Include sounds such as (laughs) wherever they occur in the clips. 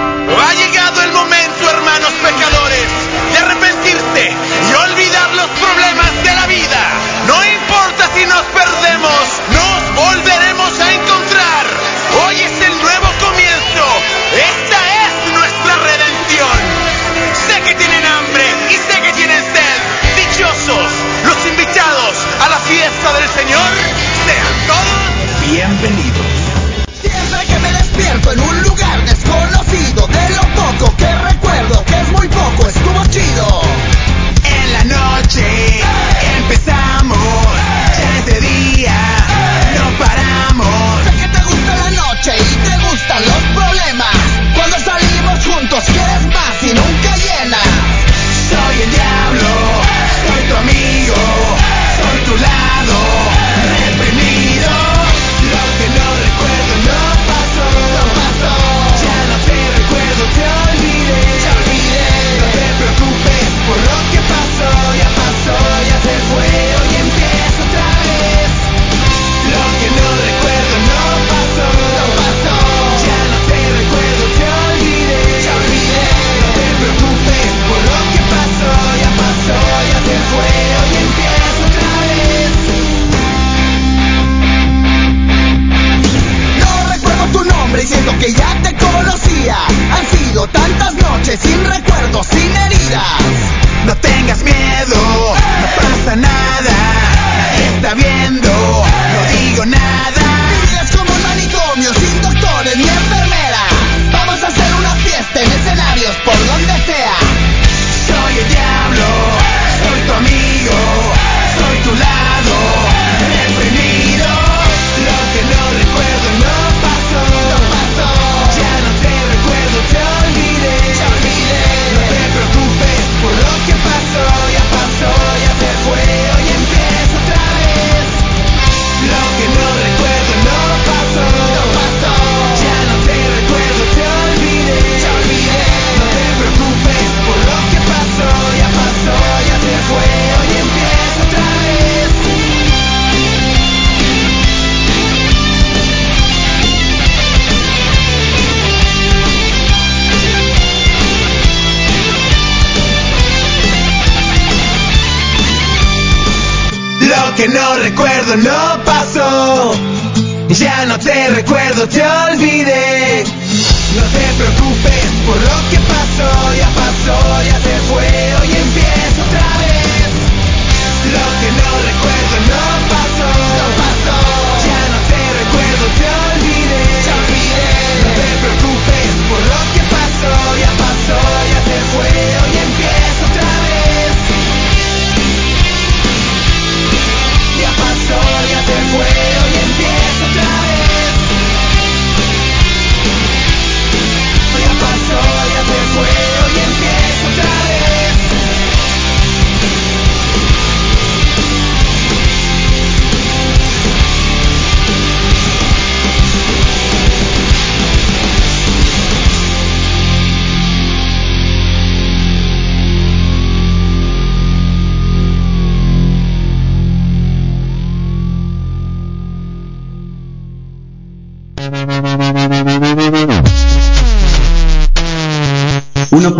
Ha llegado el momento, hermanos pecadores, de arrepentirse y olvidar los problemas de la vida. No importa si nos perdemos, nos volveremos a encontrar. Hoy es el nuevo comienzo. Esta es nuestra redención. Sé que tienen hambre y sé que tienen sed. Dichosos los invitados a la fiesta del Señor. Sean todos bienvenidos.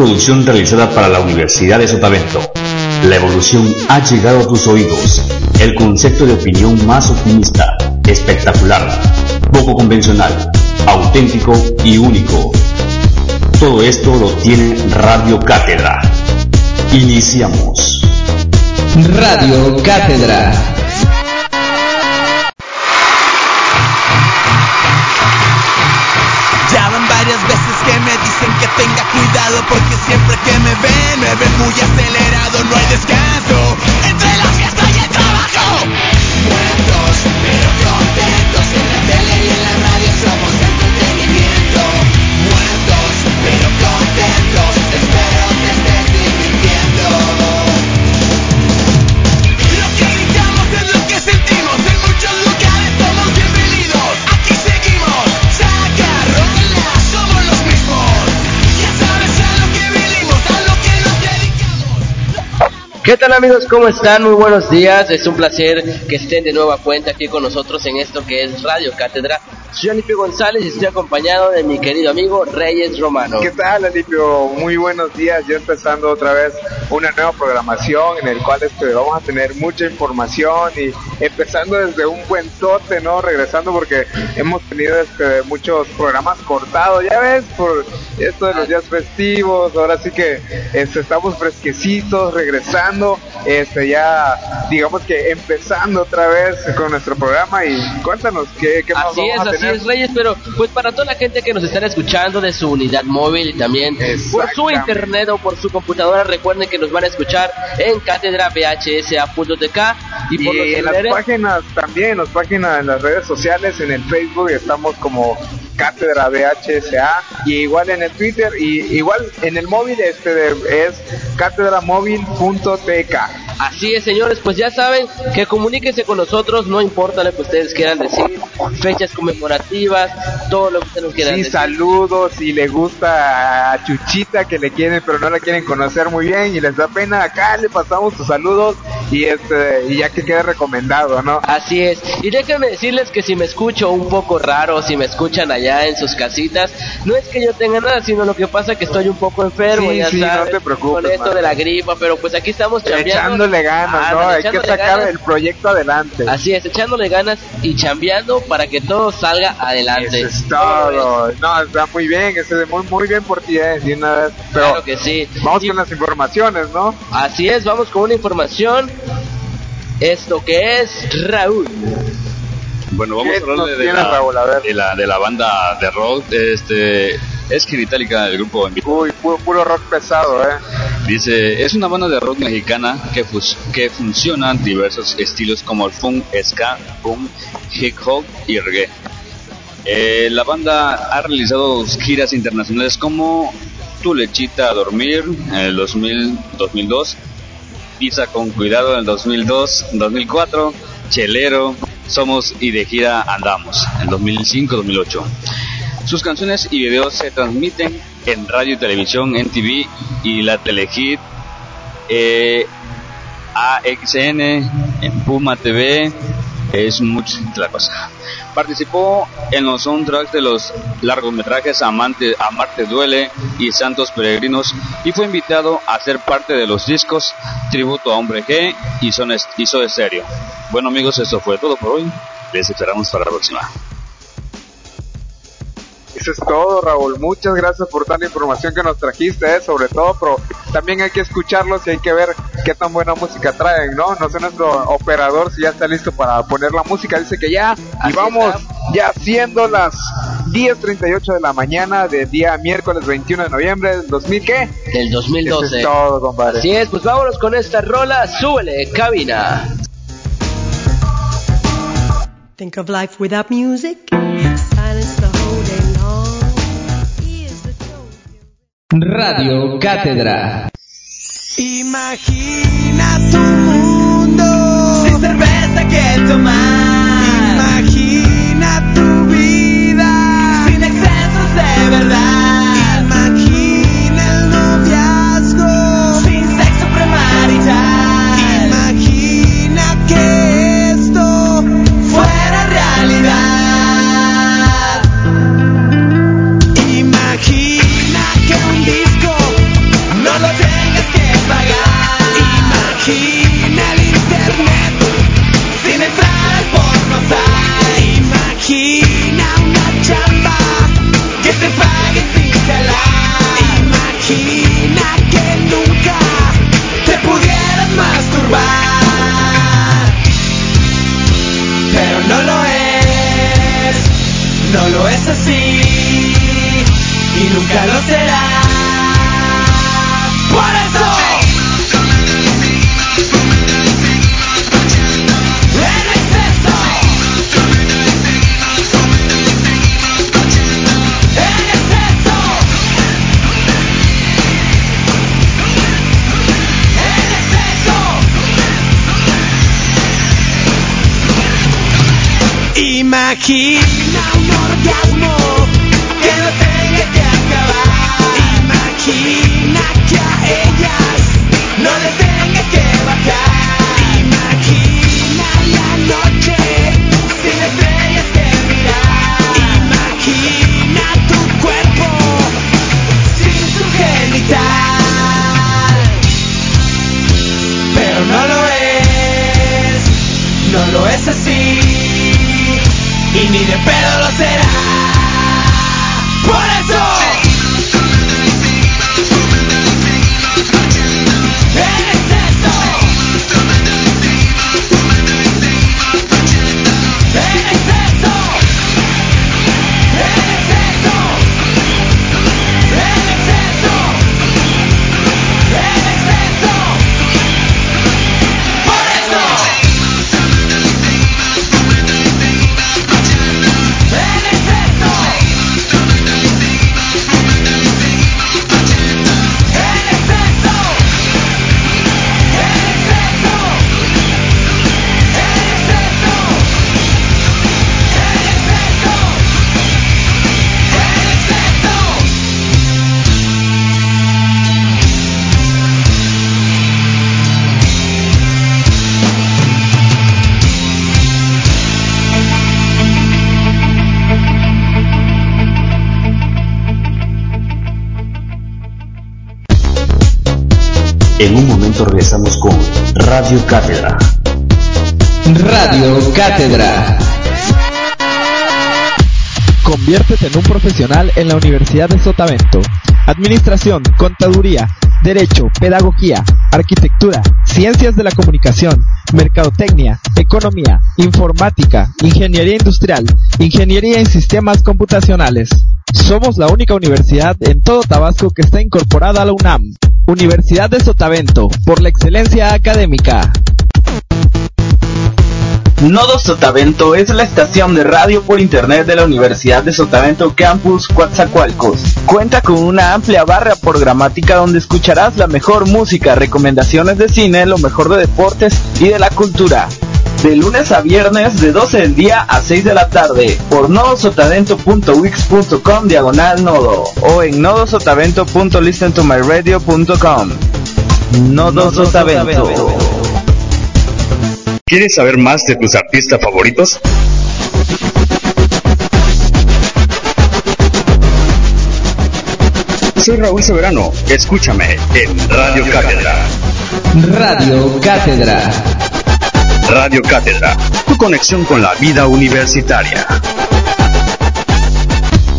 Producción realizada para la Universidad de Sotavento. La evolución ha llegado a tus oídos. El concepto de opinión más optimista, espectacular, poco convencional, auténtico y único. Todo esto lo tiene Radio Cátedra. Iniciamos. Radio Cátedra. ¿Qué tal amigos? ¿Cómo están? Muy buenos días. Es un placer que estén de nueva cuenta aquí con nosotros en esto que es Radio Cátedra. Soy Alipio González y estoy acompañado de mi querido amigo Reyes Romano. ¿Qué tal Alipio? Muy buenos días. Ya empezando otra vez una nueva programación en el cual este, vamos a tener mucha información y empezando desde un buen tote, ¿no? Regresando porque hemos tenido este, muchos programas cortados, ya ves, por esto de los días festivos. Ahora sí que este, estamos fresquecitos, regresando este ya digamos que empezando otra vez con nuestro programa y cuéntanos qué, qué más así vamos es, a tener. Así es, Reyes, pero pues para toda la gente que nos están escuchando de su unidad móvil y también por su internet o por su computadora, recuerden que nos van a escuchar en cátedra bhsa.tk y por y los en las páginas también, en las páginas, en las redes sociales, en el Facebook estamos como Cátedra BHSA y igual en el Twitter y igual en el móvil este de- es cátedramóvil.tk. Así es, señores, pues ya saben que comuníquense con nosotros, no importa lo que ustedes quieran decir, fechas conmemorativas, todo lo que ustedes nos quieran Sí, decir. saludos si le gusta a Chuchita que le quieren pero no la quieren conocer muy bien y les da pena, acá le pasamos sus saludos y este y ya que quede recomendado, ¿no? Así es. Y déjenme decirles que si me escucho un poco raro, si me escuchan allá en sus casitas, no es que yo tenga nada, sino lo que pasa que estoy un poco enfermo, Sí, ya sí, no te preocupes, con esto man. de la gripa, pero pues aquí estamos chambeando. Echándole ganas, ¿no? Ándale, Hay que sacar ganas. el proyecto adelante. Así es, echándole ganas y chambeando para que todo salga adelante. Eso es todo. No, está muy bien, eso es muy, muy bien por ti, eh, de una vez. Pero Claro que sí. vamos Y- con las informaciones, ¿no? Así es, vamos con una información. Esto que es Raúl. Bueno, vamos ¿Qué a hablar de, de la, de la de la banda de rock, este es Genitalica, el grupo. Uy, puro, puro rock pesado, ¿eh? Dice, es una banda de rock mexicana que, que funciona en diversos estilos como el funk, ska, punk, hip hop y reggae. Eh, la banda ha realizado giras internacionales como Tu lechita a dormir en el 2000, 2002, Pisa con cuidado en el 2002, 2004, Chelero, Somos y de gira Andamos en 2005-2008. Sus canciones y videos se transmiten en radio y televisión, en TV y la Telehit, eh, AXN, en Puma TV, es mucho la cosa. Participó en los soundtracks de los largometrajes Amante, Amarte Duele y Santos Peregrinos y fue invitado a ser parte de los discos Tributo a Hombre G y Son y Soda Stereo. Bueno amigos, eso fue todo por hoy. Les esperamos para la próxima. Eso es todo, Raúl. Muchas gracias por tanta información que nos trajiste, ¿eh? sobre todo, pero también hay que escucharlos y hay que ver qué tan buena música traen, ¿no? No sé nuestro operador si ya está listo para poner la música. Dice que ya, y vamos está. ya siendo las 10.38 de la mañana del día miércoles 21 de noviembre del 2000, ¿qué? Del Eso 2012. es todo, compadre. Así es, pues vámonos con esta rola. Súbele, cabina. Think of life without music. Radio Cátedra. Imagina tu mundo sin cerveza que tomar. Imagina un orgasmo momento regresamos con Radio Cátedra. Radio Cátedra. Conviértete en un profesional en la Universidad de Sotavento. Administración, contaduría, derecho, pedagogía, arquitectura, ciencias de la comunicación, mercadotecnia, economía, informática, ingeniería industrial, ingeniería en sistemas computacionales. Somos la única universidad en todo Tabasco que está incorporada a la UNAM. Universidad de Sotavento, por la excelencia académica. Nodo Sotavento es la estación de radio por internet de la Universidad de Sotavento Campus Coatzacoalcos. Cuenta con una amplia barra programática donde escucharás la mejor música, recomendaciones de cine, lo mejor de deportes y de la cultura. De lunes a viernes de 12 del día a 6 de la tarde por nodosotavento.wix.com diagonal nodo o en nodosotavento.listentomyradio.com. Nodo Sotavento. ¿Quieres saber más de tus artistas favoritos? Soy Raúl Soberano. Escúchame en Radio Cátedra. Radio Cátedra. Radio Cátedra, tu conexión con la vida universitaria.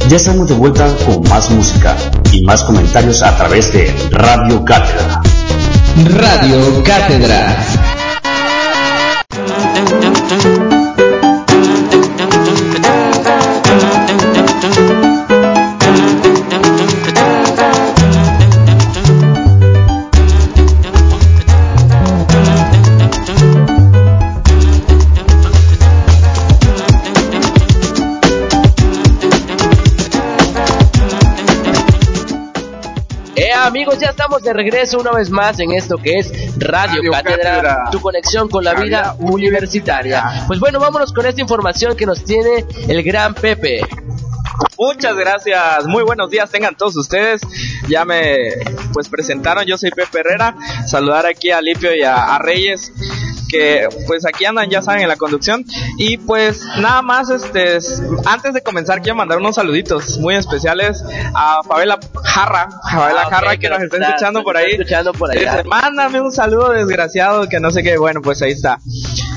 Ya estamos de vuelta con más música y más comentarios a través de Radio Cátedra. Radio Cátedra. Amigos, ya estamos de regreso una vez más en esto que es Radio, Radio Cátedra, Cátedra. tu conexión con la vida universitaria. Pues bueno, vámonos con esta información que nos tiene el gran Pepe. Muchas gracias, muy buenos días tengan todos ustedes. Ya me pues presentaron, yo soy Pepe Herrera. Saludar aquí a Lipio y a, a Reyes que pues aquí andan ya saben en la conducción y pues nada más este es- antes de comenzar quiero mandar unos saluditos muy especiales a Fabela Jarra, Fabela Ah, Jarra que que nos está está- escuchando por ahí. escuchando por allá. Dice, mándame un saludo desgraciado que no sé qué, bueno pues ahí está.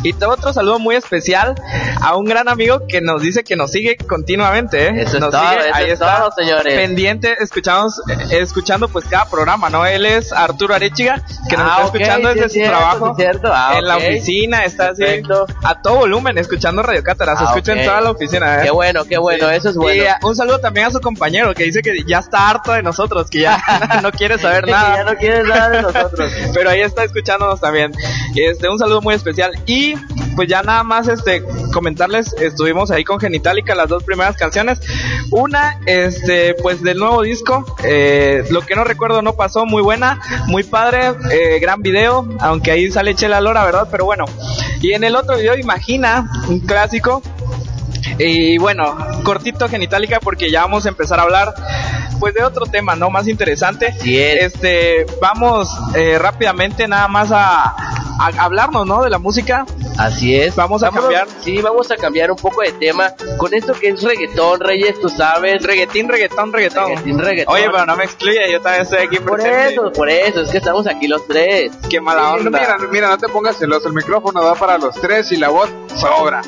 Y otro saludo muy especial a un gran amigo que nos dice que nos sigue continuamente, ¿eh? Eso es nos todo, sigue, eso ahí es está, todo, señores. pendiente, escuchamos, eh, escuchando pues cada programa, ¿no? Él es Arturo Arechiga, que nos Ah, está ok, escuchando sí desde es su cierto, trabajo sí cierto. Ah, en la ok. Oficina, está así Perfecto. a todo volumen, escuchando Radio Cátedra, se Ah, escucha en toda la oficina, ¿eh? Qué bueno, qué bueno, eso es bueno. Y eh, un saludo también a su compañero que dice que ya está harto de nosotros, que ya (laughs) no quiere saber (laughs) nada. ya no quiere nada de nosotros. (laughs) Pero ahí está escuchándonos también. Este, un saludo muy especial. Y pues ya nada más este comentarles, estuvimos ahí con Genitalica las dos primeras canciones. Una, este, pues del nuevo disco, eh, lo que no recuerdo no pasó, muy buena, muy padre, eh, gran video, aunque ahí sale Chela Lora, ¿verdad? Pero bueno. Y en el otro video, imagina, un clásico, y bueno, cortito genitálica porque ya vamos a empezar a hablar pues de otro tema, ¿no? Más interesante. Así es. Este, vamos eh, rápidamente nada más a, a hablarnos, ¿no? De la música. Así es. Vamos a cambiar. Sí, vamos a cambiar un poco de tema con esto que es reggaetón, Reyes, tú sabes. Reggaetín, reggaetón, reggaetón. Reggaetín, reggaetón. Oye, pero no me excluye, yo también estoy aquí Por presente. eso, por eso, es que estamos aquí los tres. Qué mala Sí, onda. no, mira, mira, no te pongas celoso, el micrófono da para los tres y la voz sobra.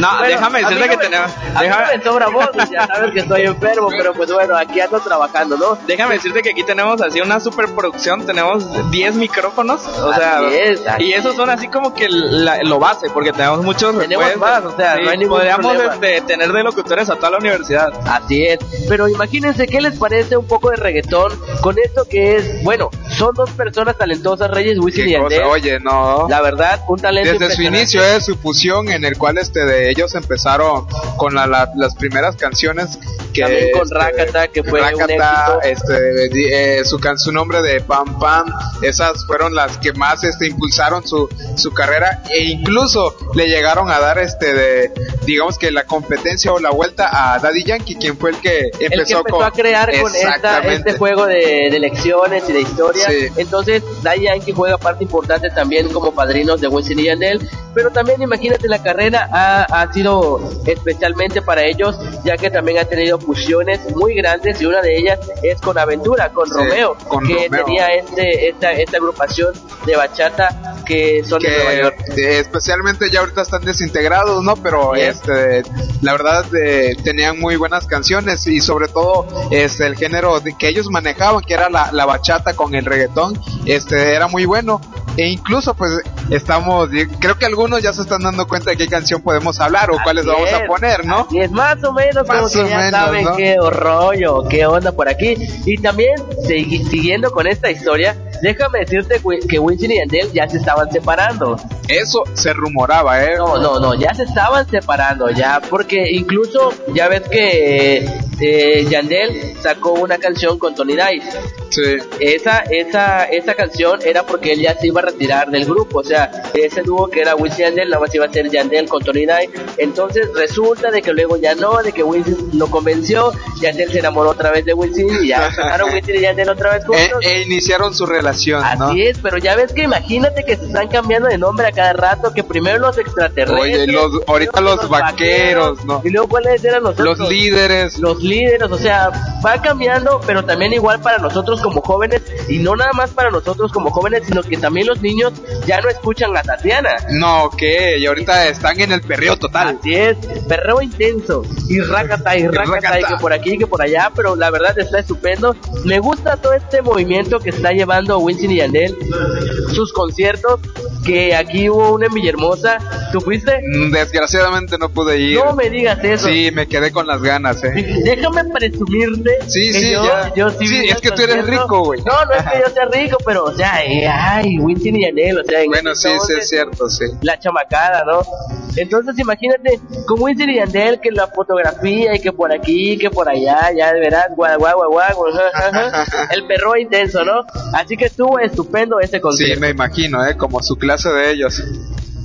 No, Bueno, déjame decirte que tenemos. Déjame- me sobra voz, ya sabes que estoy enfermo, pero pues bueno, aquí ando trabajando, ¿no? Déjame decirte que aquí tenemos así una superproducción, tenemos 10 micrófonos, o sea, Así es, así y esos son así como que la- lo base, porque tenemos muchos Tenemos más, o sea, no hay ningún podríamos este, tener de locutores a toda la universidad. Así es. Pero imagínense qué les parece un poco de reggaetón con esto que es, bueno, son dos personas talentosas, Reyes, Wisin y Qué cosa, Yandel. oye, no. La verdad, un talento Desde su inicio es su fusión en el cual este de ellos empezaron con la- la- las primeras canciones que También con este, Rakata, que fue un Rakata, éxito. este eh, su can- su nombre de Pam Pam esas fueron las que más este impulsaron su su carrera e incluso le llegaron a dar este de digamos que la competencia o la vuelta a Daddy Yankee quien fue el que empezó, el que empezó con a crear con esta, este juego de, de elecciones y de historia. Sí. Entonces, Daddy Yankee juega parte importante también como padrinos de Wisin y Yandel. pero también imagínate la carrera ha, ha sido especialmente para ellos, ya que también ha tenido fusiones muy grandes y una de ellas es con Aventura, con Sí, Romeo, con que Romeo. tenía este, esta, esta agrupación de bachata que son de Nueva que York. eh, especialmente ya ahorita están desintegrados, ¿no? Pero Yes. este, la verdad eh, tenían muy buenas canciones y sobre todo este el género de- que ellos manejaban, que era la, la bachata con el reggaetón, este era muy bueno. E incluso pues estamos, creo que algunos ya se están dando cuenta de qué canción podemos hablar o cuáles Así vamos a es, poner, ¿no? así es más o menos como Más que o ya menos, saben ¿no? qué rollo, qué onda por aquí. Y también, segui- siguiendo con esta historia, déjame decirte que- que Wisin y Yandel ya se estaban separando. Eso se rumoraba, ¿eh? No, no, no, ya se estaban separando, ya, porque incluso ya ves que eh, Yandel sacó una canción con Tony Dice. Sí. Esa, esa, esa canción era porque él ya se iba a retirar del grupo, o sea, ese dúo que era Wisin y Yandel, nada más iba a ser Yandel con Tony Dice. Entonces resulta de que luego ya no, de que Wisin lo convenció, Yandel se enamoró otra vez de Wisin y ya (laughs) empezaron Wisin y Yandel otra vez E, juntos. e iniciaron su relación, ¿no? Así es, pero ya ves que imagínate que se están cambiando de nombre a cada rato, que primero los extraterrestres. Oye, los, ahorita los vaqueros, ¿no? Y luego cuáles eran nosotros. Los líderes. Los líderes, o sea, va cambiando, pero también igual para nosotros como jóvenes, y no nada más para nosotros como jóvenes, sino que también los niños ya no escuchan a Tatiana. No, que y ahorita están en el perreo total. Así es, perreo intenso, y racata, y racata, (laughs) y que por aquí, que por allá, pero la verdad está estupendo. Me gusta todo este movimiento que está llevando Wisin y Yandel, sus conciertos, que aquí hubo una en Villahermosa, ¿tú fuiste? Mm, Desgraciadamente no pude ir. No me digas eso. Sí, me quedé con las ganas, eh. Déjame presumirte. Sí, sí, yo, ya. yo sí, Sí, es que tú eres rico, güey. No, no es que yo sea rico, pero, o sea, eh, ay, Wisin y Yandel, o sea, en Bueno, sí, sí entonces, es cierto, sí. La chamacada, ¿no? Entonces, imagínate, Wisin y Yandel, que la fotografía y que por aquí, que por allá, ya verás, guau, guau, guau, guau, (laughs) el perro intenso, ¿no? Así que estuvo estupendo ese Sí, concierto. me imagino, eh, como su clase de ellos.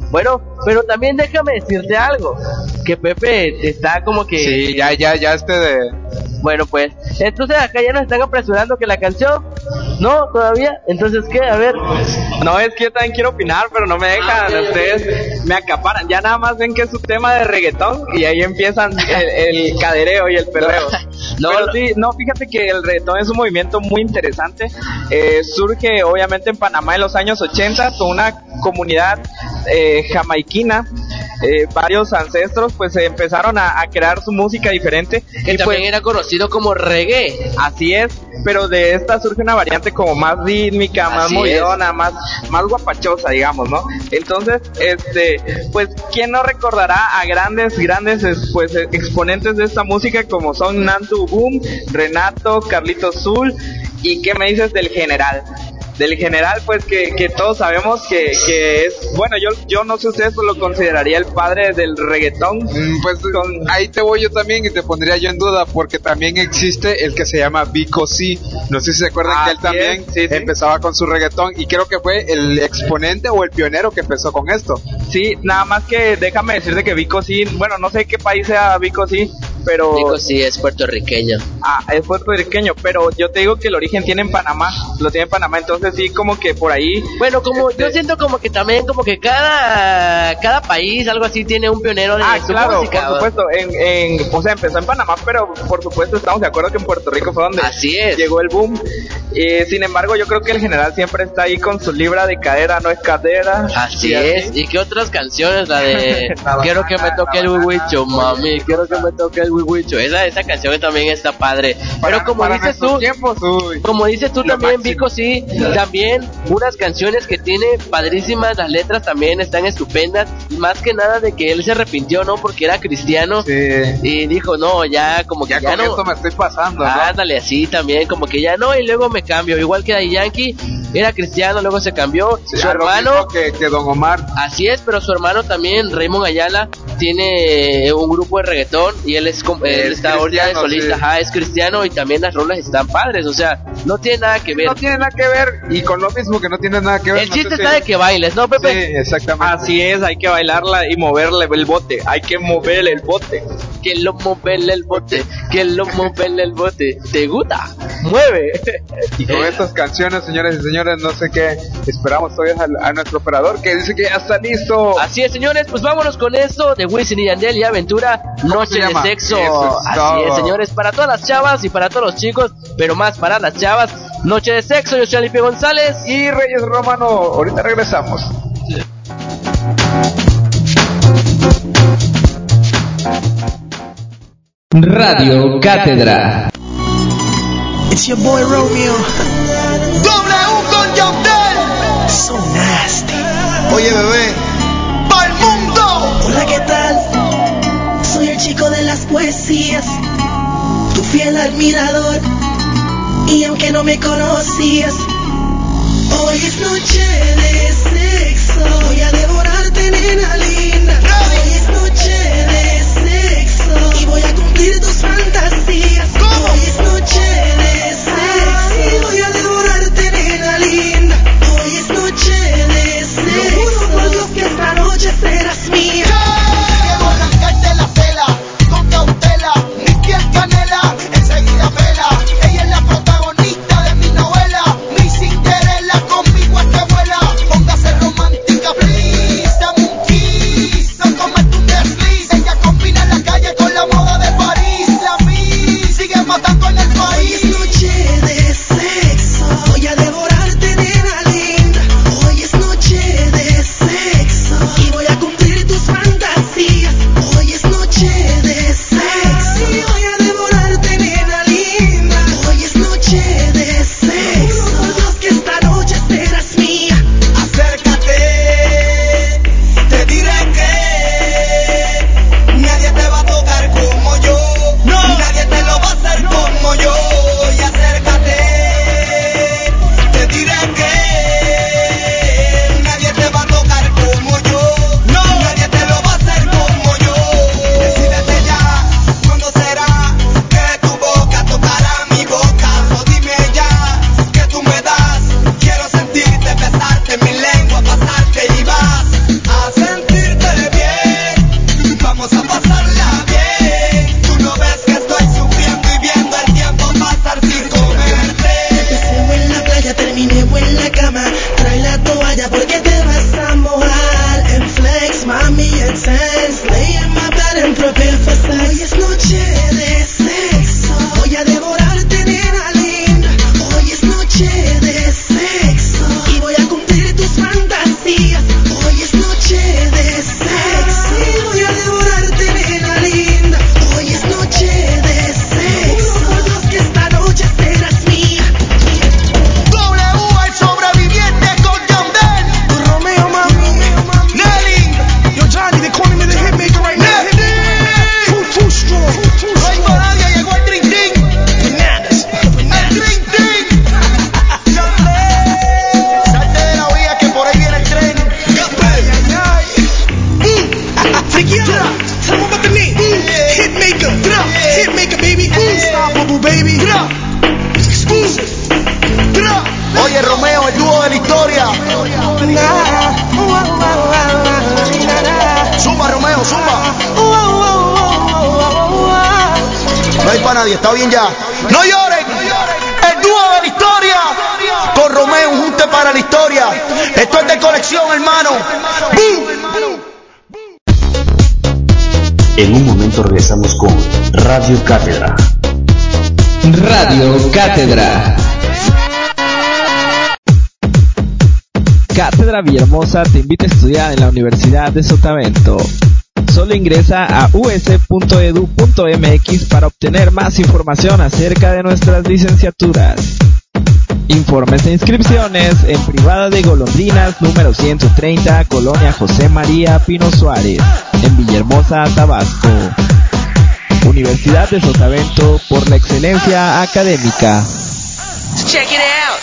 Bueno, pero también déjame decirte algo, que Pepe está como que... Sí, ya, ya, ya este de... Bueno, pues, entonces acá ya nos están apresurando que la canción, no, todavía, entonces qué, a ver, No, es que yo también quiero opinar, pero no me dejan. Ustedes me acaparan. Ya nada más ven que es un tema de reggaetón y ahí empiezan el, el cadereo y el perreo. (laughs) No, pero no. sí, no, fíjate que el reggaetón es un movimiento muy interesante. Eh, surge obviamente en Panamá en los años 80 con una comunidad eh, jamaiquina. Eh, varios ancestros pues empezaron a, a crear su música diferente que y también pues era conocido como reggae. Así es, pero de esta surge una variante como más rítmica, más movidona, más, más guapachosa, digamos, ¿no? Entonces, este, pues, ¿quién no recordará a grandes, grandes, es- pues, exponentes de esta música como son Nantu Boom, Renato, Carlito Zul, y qué me dices del general? Del general, pues que, que todos sabemos que, que es, bueno, yo, yo no sé ustedes, pero lo consideraría el padre del reggaetón. Mm, Pues Con- ahí te voy yo también y te pondría yo en duda porque también existe el que se llama Vico C. No sé si se acuerdan que él también sí, sí. empezaba con su reggaetón y creo que fue el exponente o el pionero que empezó con esto. Sí, nada más que déjame decirte que Vico sí, bueno, no sé qué país sea Vico sí, pero Digo, sí, es puertorriqueño. ah, es puertorriqueño, pero yo te digo que el origen tiene en Panamá, lo tiene en Panamá, entonces sí como que por ahí Bueno, como Este- yo siento como que también como que cada cada país algo así tiene un pionero de Ah, su claro, música. por supuesto, en, en, o sea, empezó en Panamá, pero por supuesto estamos de acuerdo que en Puerto Rico fue donde Así es. llegó el boom. Eh, sin embargo, yo creo que el general siempre está ahí con su libra de cadera, no es cadera. Así es. ¿Y qué otras canciones? La de (laughs) Quiero que me toque el wiwicho, mami. Quiero que me toque el Esa, esa canción también está padre. Pero Para- como para dices tú, tiempos, como dices tú Lo también, máximo. Vico, sí, también unas canciones que tiene padrísimas, las letras también están estupendas. Y más que nada de que él se arrepintió, ¿no? Porque era cristiano. Sí. Y dijo, no, ya como que Ya, ya, con no. esto me estoy pasando, ¿no? Ándale, así también, como que ya no, y luego me cambio. Igual que Daddy Yankee, era cristiano, luego se cambió. Sí, Su hermano, que, que Don Omar. así es, pero su hermano también, Raymond Ayala, tiene un grupo de reggaetón y él es com- él Es está ahorita de solista, sí. ajá, es cristiano y también las rolas están padres, o sea, no tiene nada que ver. No tiene nada que ver y con lo mismo que no tiene nada que ver. El no chiste si- está de que bailes, ¿no, Sí, Pepe? exactamente. Así es, hay que bailarla y moverle el bote, hay que moverle el bote. Que lo movele el bote, que lo movele el bote. ¿Te gusta? Mueve. Y con (laughs) estas canciones, señores y señores, no sé qué, esperamos todavía a, a nuestro operador que dice que ya está listo. Así es, señores, pues vámonos con esto de Wisin y Yandel y Aventura, Noche se de? Sexo. Eso es Así todo. es, señores, para todas las chavas y para todos los chicos, pero más para las chavas. Noche de Sexo, yo soy Alipe González. Y Reyes Romano, ahorita regresamos. Radio Cátedra. It's your boy Romeo. W con Yandel. So nasty. Oye, bebé. ¡Pa'l mundo! Hola, ¿qué tal? Soy el chico de las poesías. Tu fiel admirador. Y aunque no me conocías, hoy es noche de En un momento regresamos con Radio Cátedra. Radio Cátedra. Cátedra Villahermosa te invita a estudiar en la Universidad de Sotavento. Solo ingresa a us.edu.mx para obtener más información acerca de nuestras licenciaturas. Informes e inscripciones en Privada de Golondrinas número 130, Colonia José María Pino Suárez, en Villahermosa, Tabasco. Universidad de Sotavento por la excelencia académica. Check it out.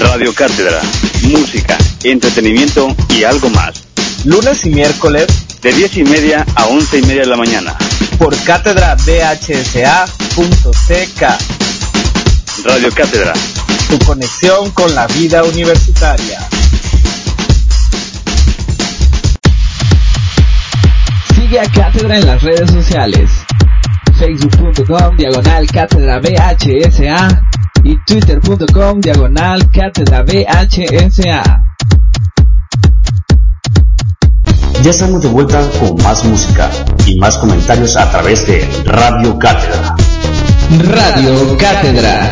Radio Cátedra, música, entretenimiento y algo más. Lunes y miércoles De 10 y media a 11 y media de la mañana. por cátedra dhsa.ck. Radio Cátedra, Tu conexión con la vida universitaria. Sigue a Cátedra en las redes sociales. Facebook.com diagonal Cátedra VHSA y Twitter.com diagonal Cátedra VHSA. Ya estamos de vuelta con más música y más comentarios a través de Radio Cátedra. Radio Cátedra.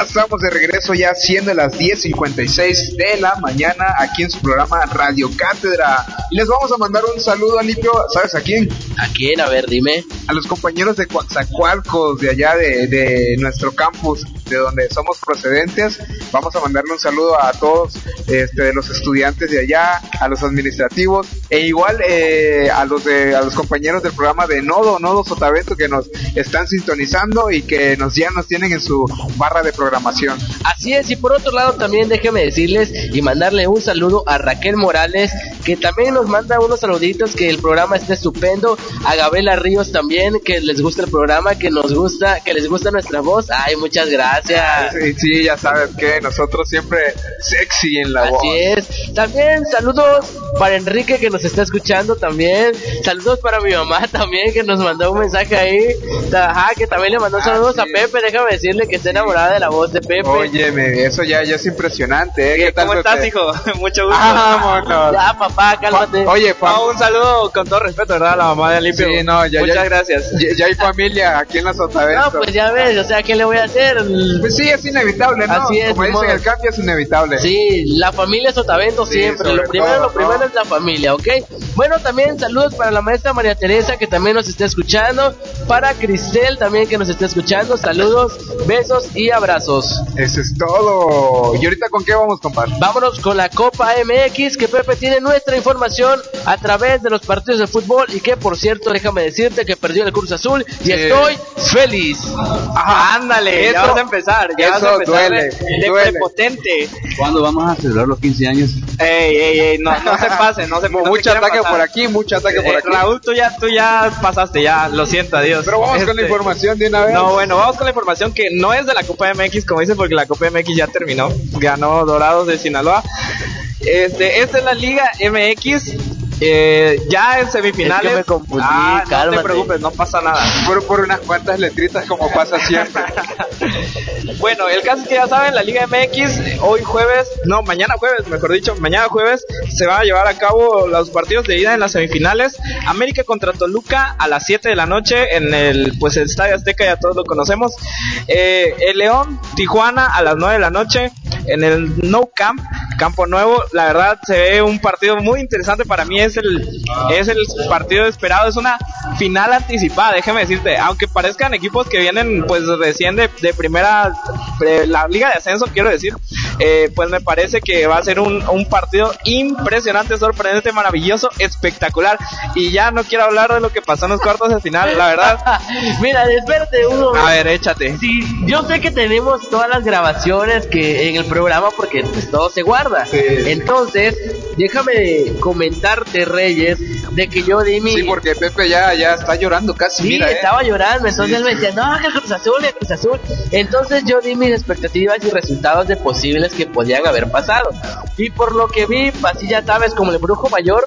Ya estamos de regreso, ya siendo las 10.56 de la mañana aquí en su programa Radio Cátedra. Y les vamos a mandar un saludo a Limpio, ¿sabes a quién? ¿A quién? A ver, dime. A los compañeros de Coatzacoalcos, de allá de, de nuestro campus, de donde somos procedentes. Vamos a mandarle un saludo a todos este, de los estudiantes de allá, a los administrativos, e igual eh, a los de a los compañeros del programa de Nodo, Nodo Sotavento, que nos están sintonizando y que nos ya nos tienen en su barra de programación. Así es, y por otro lado también déjeme decirles y mandarle un saludo a Raquel Morales, que también nos manda unos saluditos, que el programa está estupendo, a Gabriela Ríos también, que les gusta el programa, que nos gusta, que les gusta nuestra voz. Ay, muchas gracias. Sí, sí, ya sabes que nosotros siempre sexy en la voz. Así es. También saludos para Enrique que nos está escuchando también. Saludos para mi mamá (laughs) también que nos mandó un mensaje ahí. Ajá, que también le mandó saludos a Pepe. Déjame decirle que está enamorada de la voz de Pepe. Óyeme, eso ya, ya es impresionante, ¿eh? ¿Qué tal, ¿Cómo estás, Pepe? hijo? (laughs) Mucho gusto. Vámonos. Ya, papá, cálmate. Pa- Oye, Ah, fam- un saludo con todo respeto, ¿verdad? A la mamá de Alipio. Sí, no, ya, Muchas ya- gracias. Ya, ya hay familia aquí en la Sotavento. No, pues ya ves, o sea, ¿qué le voy a hacer? Pues sí, es inevitable, ¿no? Así es, Como dicen, modo. el cambio es inevitable. Sí, la familia Sotavento Sí, siempre. Lo primero, todo, lo primero ¿no? es la familia, ¿ok? Bueno, también saludos para la maestra María Teresa que también nos está escuchando. Para Cristel también que nos está escuchando. Saludos, besos y abrazos. Eso es todo. ¿Y ahorita con qué vamos, compadre? Vámonos con la Copa MX, que Pepe tiene nuestra información a través de los partidos de fútbol y que por cierto, déjame decirte que perdió el Cruz Azul y Sí. estoy feliz. Ajá, ándale, Eso- ya vas a empezar. Ya vas eso a empezar duele, de, de duele. prepotente. ¿Cuándo vamos a celebrar los 15 años? Ey, ey, ey, no, no se pase, no se no mucho ataque pasar. por aquí, mucho ataque por Eh, aquí. Raúl, tú ya, tú ya pasaste, ya, lo siento, adiós. Pero vamos con la Este, información de una vez. No, bueno, vamos con la información que no es de la Copa MX, como dicen, porque la Copa MX ya terminó. Ganó Dorados de Sinaloa. Este, esta es la Liga MX. Eh, ya en semifinales. Es que me confundí, ah, no te preocupes, no pasa nada. Por, por unas cuantas letritas como pasa siempre. (laughs) Bueno, el caso es que ya saben, la Liga MX, hoy jueves, no, mañana jueves, mejor dicho, mañana jueves se van a llevar a cabo los partidos de ida en las semifinales. América contra Toluca a las 7 de la noche en el, pues, el Estadio Azteca, ya todos lo conocemos. Eh, el León, Tijuana a las 9 de la noche en el No Camp, Campo Nuevo. La verdad se ve un partido muy interesante para mí, es el, es el partido esperado, es una final anticipada, déjeme decirte, aunque parezcan equipos que vienen pues recién de, de primera, de la liga de ascenso quiero decir, eh, pues me parece que va a ser un, un partido impresionante, sorprendente, maravilloso, espectacular. Y ya no quiero hablar de lo que pasó en los cuartos de final, la verdad. (laughs) Mira, espérate un momento. A ver, échate. Sí, yo sé que tenemos todas las grabaciones que en el programa porque pues, todo se guarda. Entonces, déjame comentarte, Reyes, de que yo di mi... Sí, porque Pepe ya, ya está llorando casi. Sí, mira, eh. estaba llorando, entonces Sí, él me decía, no, que el Cruz Azul, el Cruz Azul. Entonces yo di mis expectativas y resultados de posibles que podían haber pasado. Y por lo que vi, así ya sabes, como el brujo mayor,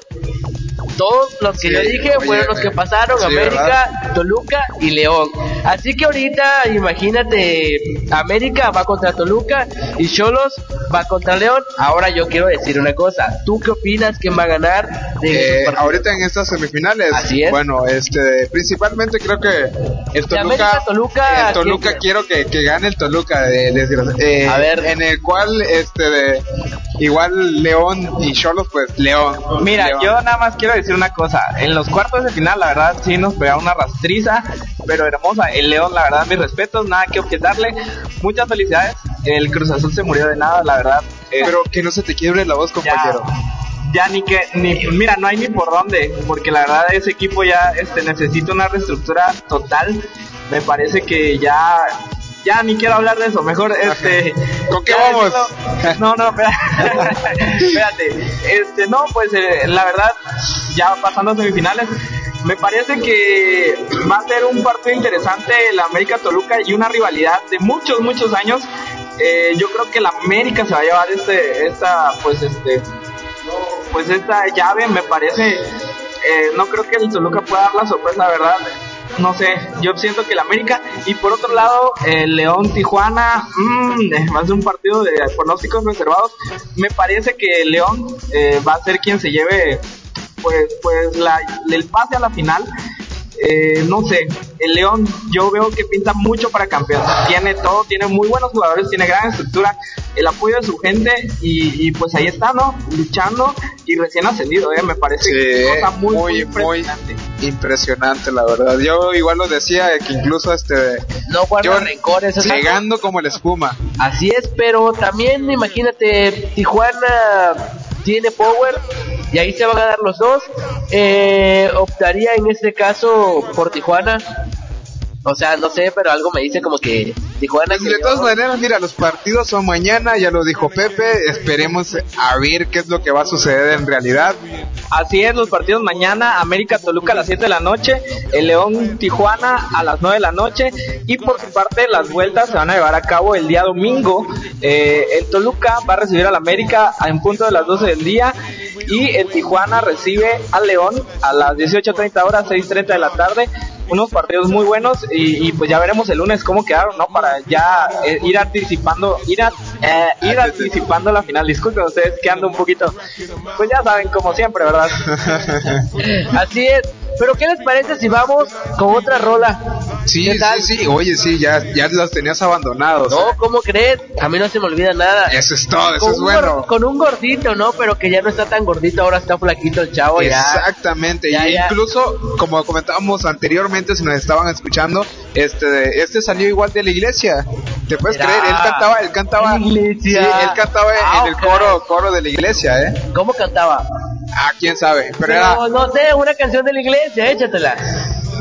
todos los que Sí, yo dije oye, fueron los que pasaron, sí, América, Toluca y León. Así que ahorita, imagínate, América va contra Toluca y Cholos va contra León. Ahora yo quiero decir una cosa, ¿tú qué opinas quién va a ganar? de Eh, ahorita en estas semifinales, Así es. bueno, este, principalmente creo que el Toluca, América, Toluca, el Toluca ¿quién? quiero que, que gane el Toluca, de, eh, A ver. en el cual, este, de, igual León y Cholos, pues León. Mira, León. yo nada más quiero decir una cosa. En los cuartos de final, la verdad, sí nos pegaba una rastriza, pero hermosa. El León, la verdad, mis respetos, nada que objetarle. Muchas felicidades. El Cruz Azul se murió de nada, la verdad. Eh, Pero que no se te quiebre la voz, compañero. ya ni que, ni, mira, no hay ni por dónde, porque la verdad ese equipo ya este, necesita una reestructura total. Me parece que ya, ya ni quiero hablar de eso, mejor este... ¿Con qué vamos? decirlo- No, no, espera- (laughs) espérate. Este, no, pues eh, la verdad, ya pasando a semifinales, Me parece que va a ser un partido interesante el América Toluca y una rivalidad de muchos, muchos años. Eh, yo creo que el América se va a llevar este, esta, pues este, pues esta llave, me parece. Eh, no creo que el Toluca pueda dar la sorpresa, la verdad. No sé, yo siento que el América. Y por otro lado, el León Tijuana, mmm, a ser un partido de pronósticos reservados. Me parece que el León eh, va a ser quien se lleve pues, pues la, el pase a la final. Eh, no sé, el León yo veo que pinta mucho para campeón. Tiene todo, tiene muy buenos jugadores, tiene gran estructura, el apoyo de su gente y, y pues ahí está, ¿no? Luchando y recién ascendido, ¿eh? Me parece Sí, cosa muy, muy, muy, impresionante. impresionante, la verdad. Yo igual lo decía, que incluso este. No guarda yo rencores. Llegando como la espuma. Así es, pero también imagínate, Tijuana tiene power y ahí se van a dar los dos. Eh, optaría en este caso por Tijuana. O sea, no sé, pero algo me dice como que Tijuana. De todas maneras, mira, los partidos son mañana, ya lo dijo Pepe. Esperemos a ver qué es lo que va a suceder en realidad. Así es, los partidos mañana, América Toluca a las 7 de la noche, el León Tijuana a las 9 de la noche y por su parte las vueltas se van a llevar a cabo el día domingo. Eh, el Toluca va a recibir al América en punto de las 12 del día y el Tijuana recibe al León a las 18.30 horas, 6.30 de la tarde. Unos partidos muy buenos y, y pues ya veremos el lunes cómo quedaron, ¿no? Para ya eh, ir anticipando, ir, a- eh, ir anticipando la final. Disculpen ustedes que ando un poquito, pues ya saben, como siempre, ¿verdad? (laughs) Así es. Pero ¿qué les parece si vamos con otra rola? Sí, sí, sí. Oye, sí, ya, ya los tenías abandonados. No, ¿cómo crees? A mí no se me olvida nada. Eso es todo, eso Con es bueno. con un gordito, ¿no? Pero que ya no está tan gordito, ahora está flaquito el chavo. Exactamente, Ya, y ya. incluso como comentábamos anteriormente, si nos estaban escuchando, este, este salió igual de la iglesia. ¿Te puedes creer? Él cantaba, él cantaba, sí, él cantaba Ah, en el ok. coro, coro de la iglesia, ¿eh? ¿Cómo cantaba? Ah, quién sabe, pero era, Pero no sé, una canción de la iglesia, échatela.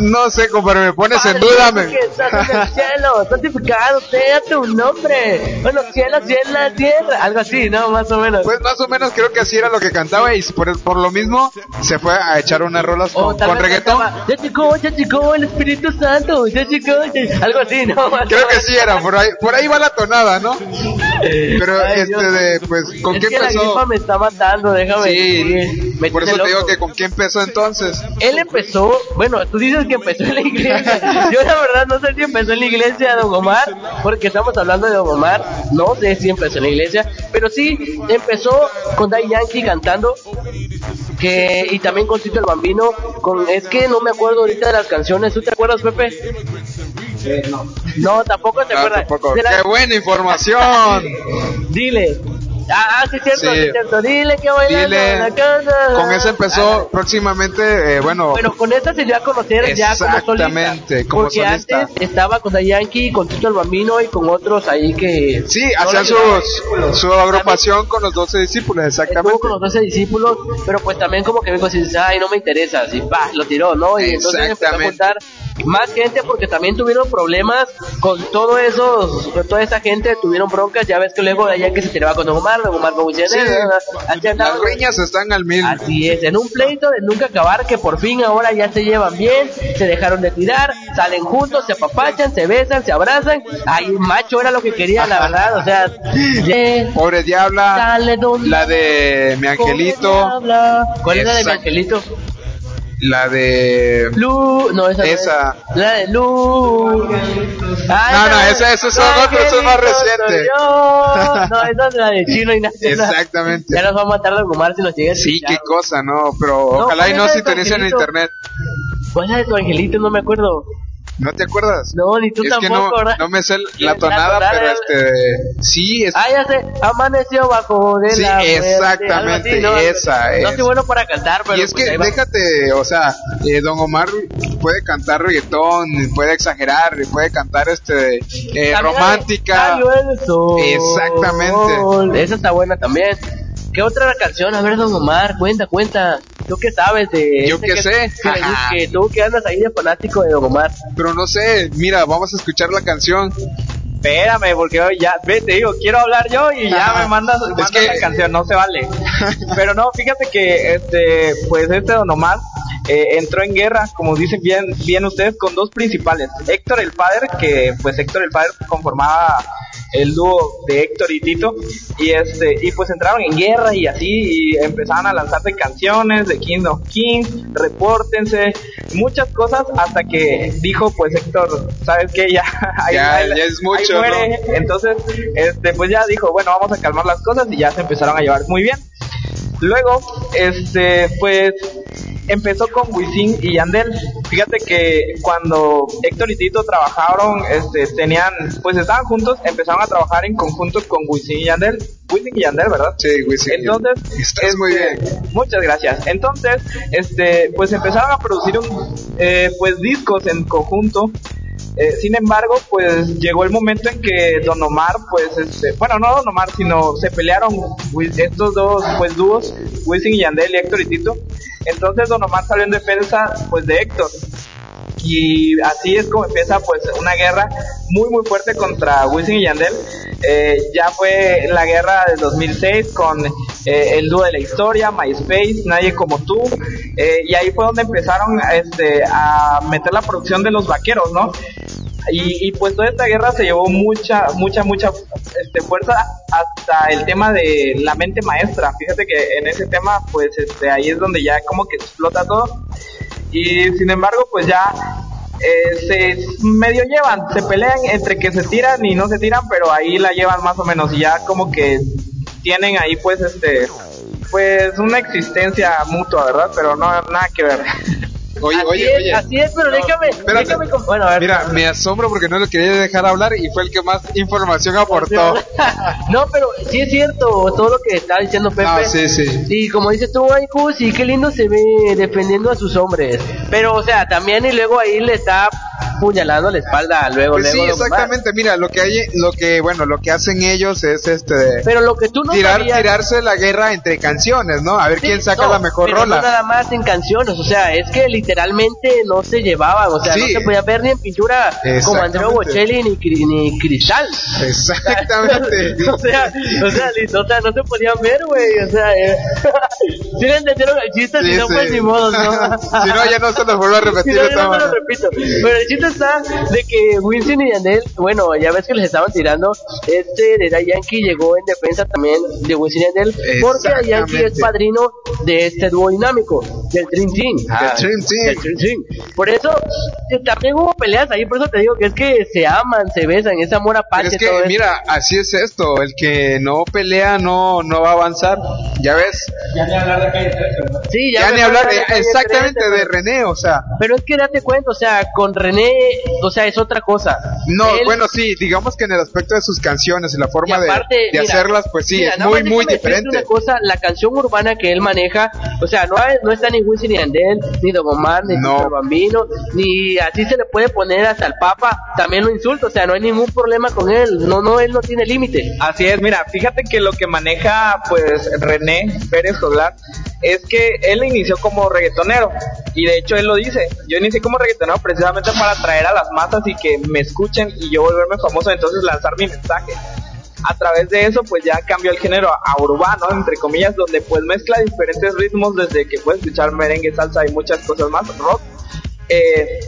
No sé, compadre, me pones en duda, me- estás en el cielo, santificado sea tu nombre. Bueno, cielo, cielo, la tierra. Algo así, ¿no? Más o menos. Pues más o menos creo que así era lo que cantaba y por, por lo mismo se fue a echar unas rolas con, con reggaetón. cantaba, Ya llegó, ya llegó el Espíritu Santo, ya llegó, ya-". algo así, ¿no? Más Creo que sí era, por ahí, por ahí va la tonada, ¿no? Pero Ay, este Dios. de, pues, ¿con es qué que la empezó? gripa me está matando, déjame Sí, decir. Me por eso te digo que con qué empezó entonces. Él empezó, bueno, tú dices que empezó en la iglesia. Yo la verdad no sé si empezó en la iglesia Don Omar, porque estamos hablando de Don Omar. No sé si empezó en la iglesia, pero sí empezó con Dai Yankee cantando. Que, y también con Tito el Bambino. Con, es que no me acuerdo ahorita de las canciones. ¿Tú te acuerdas, Pepe? no. No, tampoco te No, acuerdas. tampoco. La- ¡Qué buena información! (laughs) Dile. Ah, sí, es cierto, Sí. sí, cierto. Dile que bailando Dile. en la casa. Con eso empezó próximamente, eh, bueno, Bueno, con esta se dio a conocer ya como solista. Exactamente, como porque solista. antes estaba con Yankee, con Tito el Bambino y con otros ahí que... sí, no hacían sus, su agrupación con los 12 discípulos, Estuvo exactamente. con los 12 discípulos, pero pues también como que me dijo ay, no me interesa, así, va, lo tiró, ¿no? Y entonces empezó a Exactamente. Más gente porque también tuvieron problemas con todo eso, con toda esa gente, tuvieron broncas, ya ves que luego de allá que se tiraba con Don Omar, Don Omar Sí, así andaban. las riñas están al mil. Así es, en un pleito de nunca acabar que por fin ahora ya se llevan bien, se dejaron de tirar, salen juntos, se apapachan, se besan, se abrazan. Ay, macho era lo que quería, la verdad, o sea, eh, (laughs) Pobre Diabla, la de Mi Angelito. ¿Cuál es la de mi angelito? La de... Lu, no, esa. no es. Esa. La de Lu. No, no, esa- esa es otra, esa es más reciente. yo. No, esa es la de (laughs) Chino y nada. Exactamente. Ya nos va a matar Don Omar si nos llega a Sí, qué cosa, ¿no? Pero No, ojalá y ¿cuál no sintonicen en internet. ¿Cuál es la de tu angelito? No me acuerdo. ¿No te acuerdas? No, ni tú es que tampoco, no, ¿verdad? no me sé la La tonada, pero es- este... Sí, es... Ah, ya sé, amaneció bajo de Sí, la muerte, exactamente, así, ¿no? esa No es. soy bueno para cantar, pero y es pues que déjate, o sea, eh, Don Omar puede cantar reggaetón, puede exagerar, puede cantar este eh, romántica. El sol. Exactamente. Esa está buena también. ¿Qué otra canción? A ver, Don Omar, cuenta, cuenta. ¿Tú qué sabes de Yo ese qué que- sé. Que, tú que andas ahí de fanático de Don Omar. Pero no sé, mira, vamos a escuchar la canción. Espérame, porque hoy ya, ve, te digo, quiero hablar yo y ya Ajá. me mandas que- la canción, no se vale. (laughs) Pero no, fíjate que, este, pues este Don Omar, eh, entró en guerra, como dicen bien, bien ustedes, con dos principales. Héctor el padre, que pues Héctor el padre conformaba el dúo de Héctor y Tito y este y pues entraron en guerra y así y empezaron a lanzarse canciones de King of Kings, repórtense, muchas cosas hasta que dijo pues Héctor, ¿sabes qué? Ya, (laughs) ahí- Ya, ahí- ya es mucho, muere. Entonces, este pues ya dijo, bueno, vamos a calmar las cosas y ya se empezaron a llevar muy bien. Luego, este, pues empezó con Wisin y Yandel. Fíjate que cuando Héctor y Tito trabajaron, este, tenían, pues estaban juntos, empezaron a trabajar en conjunto con Wisin y Yandel. Wisin y Yandel, ¿verdad? Sí, Wisin. Entonces, Estás muy este, bien. Muchas gracias. Entonces, este, pues empezaron a producir un, eh, pues discos en conjunto. Eh, sin embargo, pues llegó el momento en que Don Omar, pues, este, bueno, no Don Omar, sino se pelearon estos dos, pues, dúos, Wisin y Yandel y Héctor y Tito. Entonces Don Omar salió en defensa, pues, de Héctor. Y así es como empieza, pues, una guerra muy, muy fuerte contra Wisin y Yandel. Eh, ya fue la guerra del 2006 con eh, el dúo de la historia, MySpace, Nadie como tú. Eh, y ahí fue donde empezaron este, a meter la producción de los vaqueros, ¿no? Y, y pues toda esta guerra se llevó mucha, mucha, mucha este, fuerza hasta el tema de la mente maestra. Fíjate que en ese tema, pues este, ahí es donde ya como que explota todo. Y sin embargo, pues ya eh, se medio llevan, se pelean entre que se tiran y no se tiran, pero ahí la llevan más o menos y ya como que tienen ahí pues este pues una existencia mutua, ¿verdad? Pero no nada que ver. (laughs) Oye, así oye, es, oye. así es, pero déjame, espérate. déjame com- bueno, a ver. Mira, me asombro porque no le quería dejar hablar y fue el que más información aportó. (laughs) no, pero sí es cierto todo lo que está diciendo Pepe. Ah, sí, sí. Y como dice tú, Aiku, sí, qué lindo se ve defendiendo a sus hombres. Pero, o sea, también y luego ahí le está puñalando la espalda luego, Pues sí, luego. Omar. exactamente. Mira, lo que hay, lo que, bueno, lo que hacen ellos es este. Pero lo que tú no tirar, sabías- tirarse la guerra entre canciones, ¿no? A ver Sí, quién saca no, la mejor pero rola. No nada más en canciones, o sea, es que literalmente no se llevaban, o sea, Sí. no se podía ver ni en pintura como Exactamente. Bocelli ni, ni Cristal. Exactamente. (laughs) o sea, o sea, sea, no se podían ver, güey, o sea, eh, (laughs) si le entendieron el chiste, Sí, si no, sí. pues ni modo, ¿no? (laughs) Si no, ya no se los vuelvo a repetir Si no, de ya todas no me lo maneras. repito. Pero el chiste está de que Wilson y Yandel, bueno, ya ves que les estaban tirando, este de Daddy Yankee llegó en defensa también de Wilson y Yandel, porque Yankee es padrino de este dúo dinámico, del Dream Team. Del Dream Team. Del Dream Team. Por eso, eh, también hubo peleas ahí, por eso te digo que es que se aman, se besan, ese amor apache. Pero es que, todo eso. mira, así es esto. El que no pelea no, no va a avanzar. Ya ves. Ya ni hablar de Sí, Ya, me ni hablar de Calle exactamente 13, de René, o sea. Pero es que date cuenta, o sea, con René, o sea, es otra cosa. No, Él- bueno, sí, digamos que en el aspecto de sus canciones y la forma Y de, aparte, de mira, hacerlas, pues sí, mira, es muy, muy diferente. Una cosa, la canción urbana que él maneja, o sea, no, no está ni Wisin ni Andel, ni Don Omar, ni No. Bambino, ni así se le puede poner hasta el Papa, también lo insulta, o sea, no hay ningún problema con él, no, no, él no tiene límite. Así es, mira, fíjate que lo que maneja pues René Pérez Joglar es que él inició como reggaetonero y de hecho él lo dice, yo inicié como reggaetonero precisamente para atraer a las masas y que me escuchen y yo volverme famoso, entonces lanzar mi mensaje. A través de eso pues ya cambió el género a urbano, entre comillas, donde pues mezcla diferentes ritmos desde que puedes escuchar merengue, salsa y muchas cosas más, rock. Eh,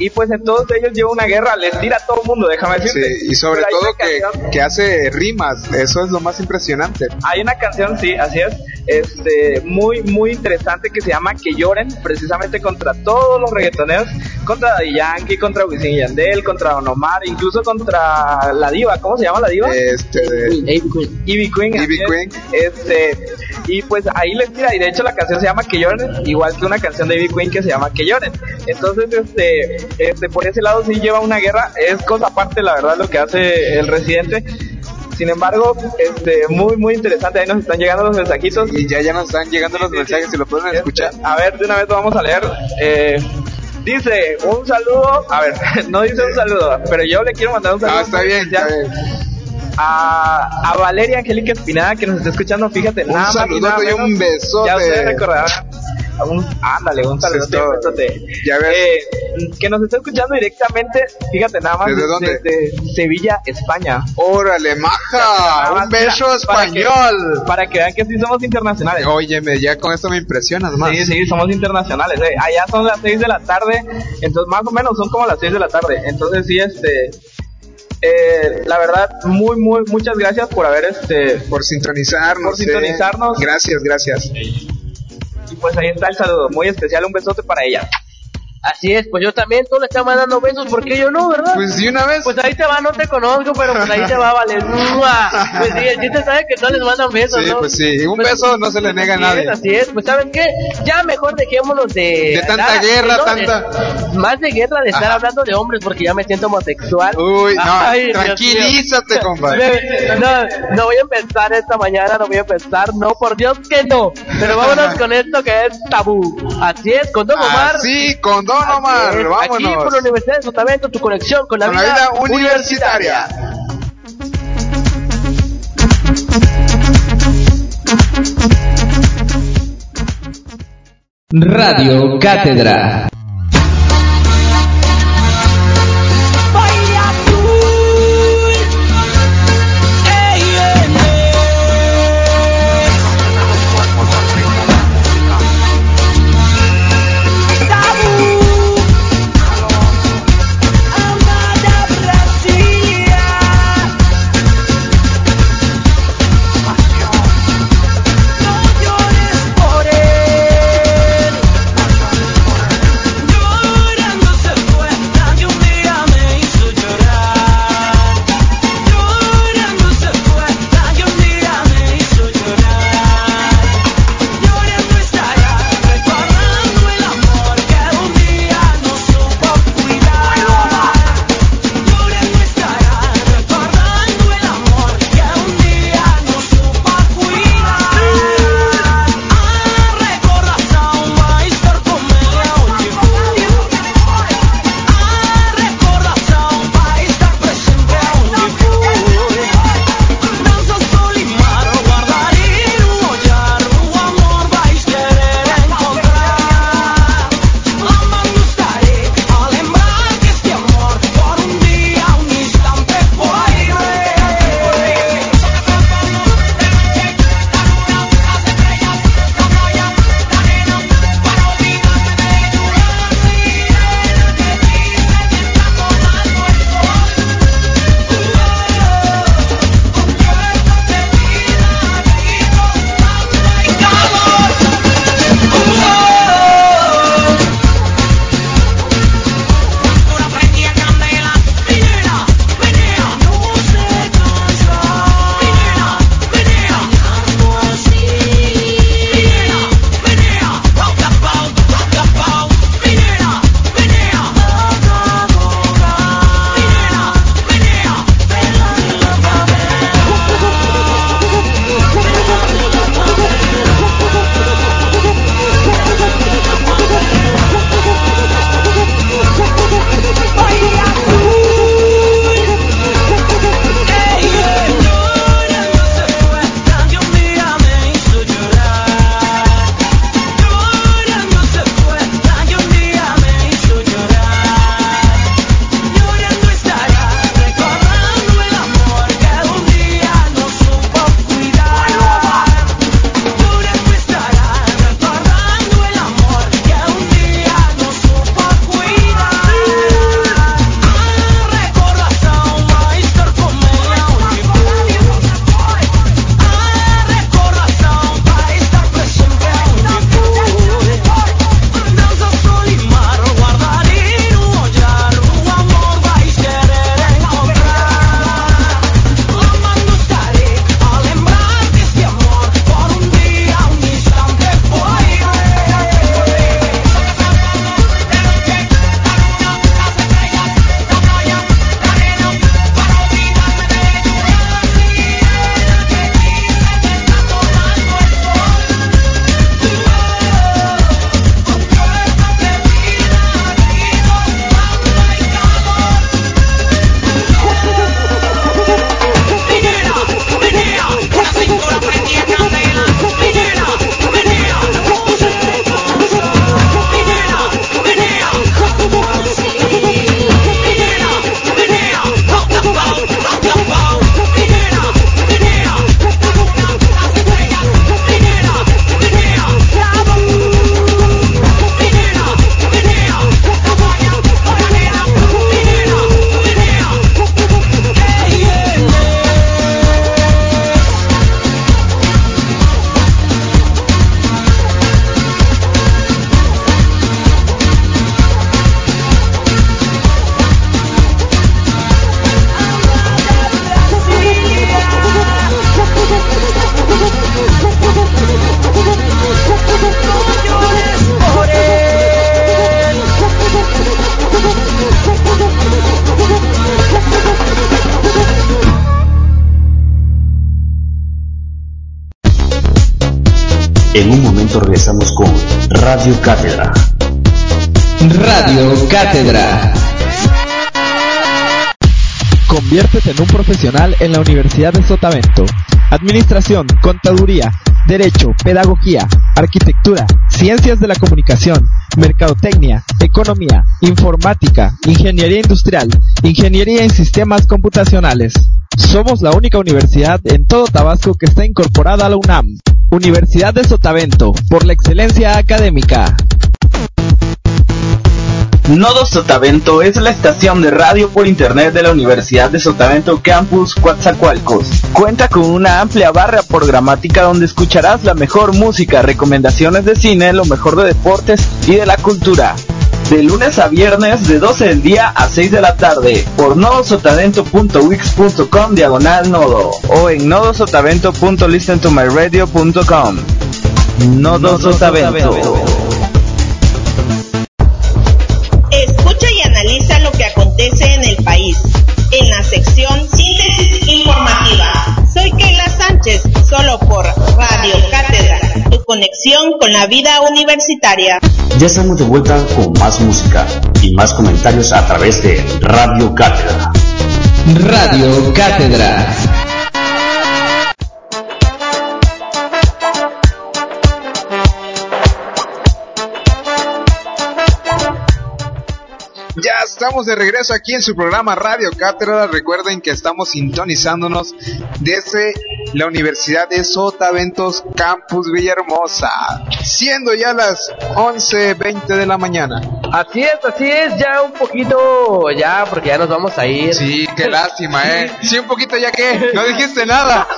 y pues en todos ellos lleva una guerra, les tira a todo el mundo, déjame decirte. Sí, y sobre todo que, canción- que hace rimas, eso es lo más impresionante. hay una canción, sí, así es, este, muy, muy interesante que se llama Que lloren, precisamente contra todos los reggaetoneros, contra Daddy Yankee, contra Wisin y Yandel, contra Don Omar, incluso contra la diva, ¿cómo se llama la diva? Este, Ivy Queen. Ivy Queen. Ivy. Este, y pues ahí les tira, y de hecho la canción se llama Que lloren, igual que una canción de Ivy Queen que se llama Que lloren. Entonces, este, este, por ese lado sí lleva una guerra, es cosa aparte, la verdad, lo que hace el residente. Sin embargo, este, muy, muy interesante. Ahí nos están llegando los mensajitos. y ya, ya nos están llegando los mensajes, si lo pueden escuchar. A ver, de una vez lo vamos a leer. Eh, dice un saludo. A ver, (laughs) no dice un saludo, pero yo le quiero mandar un saludo. Ah, está bien, está bien. A, a Valeria Angélica Espinada que nos está escuchando. Fíjate, Un nada más y un besote. Ya ustedes recordarán. Un, ándale, un besote. Ya ves. Eh, que nos está escuchando directamente, fíjate nada más, ¿Desde dónde? desde Sevilla, España. Órale, maja, más, un beso mira, para que- español. Para que, vean que sí somos internacionales. Óyeme, ya con esto me impresionas más. Sí, sí, somos internacionales. eh. Allá son las 6 de la tarde, entonces más o menos son como las 6 de la tarde. Entonces sí, este, eh, la verdad, muy, muy, muchas gracias por haber, este, Por sintonizarnos. Por sintonizarnos. eh. Gracias, gracias. y pues ahí está el saludo, muy especial, un besote para ella. Así es, pues yo también, tú le estás mandando besos, porque yo no, ¿verdad? Pues de una vez. Pues ahí te va, no te conozco, pero pues ahí te va, vale. ¡Mua! Pues sí, el chiste sabe que no les mandan besos, Sí, ¿no? pues sí, un Pues, beso no se le nega a es, nadie. Así es, pues ¿saben qué? Ya mejor dejémonos de... De tanta guerra, ¿no? tanta- De- más de guerra, de estar Ajá. hablando de hombres, porque ya me siento homosexual. Uy, no, (laughs) Ay, tranquilízate, compadre. (laughs) No, no voy a empezar esta mañana, no voy a empezar, no, por Dios que no. Pero vámonos (laughs) con esto que es tabú. Así es, con Don Omar. Así, con Don Así Omar, es, vámonos. Aquí por la Universidad de Sotavento, tu conexión con la, Con la vida, vida universitaria. Radio Cátedra. Radio Cátedra. Radio Cátedra. Conviértete en un profesional en la Universidad de Sotavento. Administración, contaduría, derecho, pedagogía, arquitectura, ciencias de la comunicación, mercadotecnia, economía, informática, ingeniería industrial, ingeniería en sistemas computacionales. Somos la única universidad en todo Tabasco que está incorporada a la UNAM. Universidad de Sotavento, por la excelencia académica. Nodo Sotavento es la estación de radio por internet de la Universidad de Sotavento Campus Coatzacoalcos. Cuenta con una amplia barra programática donde escucharás la mejor música, recomendaciones de cine, lo mejor de deportes y de la cultura. De lunes a viernes de 12 del día a 6 de la tarde por nodosotavento.wix.com diagonal nodo o en nodosotavento.listentomyradio.com. Nodo Sotavento. Escucha y analiza lo que acontece en el país en la sección Síntesis Informativa. Soy Keila Sánchez, solo por conexión con la vida universitaria. Ya estamos de vuelta con más música y más comentarios a través de Radio Cátedra. Radio Cátedra. Ya estamos de regreso aquí en su programa Radio Cátedra. Recuerden que estamos sintonizándonos desde la Universidad de Sotaventos Campus Villahermosa, siendo ya las 11.20 de la mañana. Así es, así es, ya un poquito, ya, porque ya nos vamos a ir. Sí, qué (laughs) lástima, ¿eh? Sí, un poquito ya que no dijiste nada. (laughs)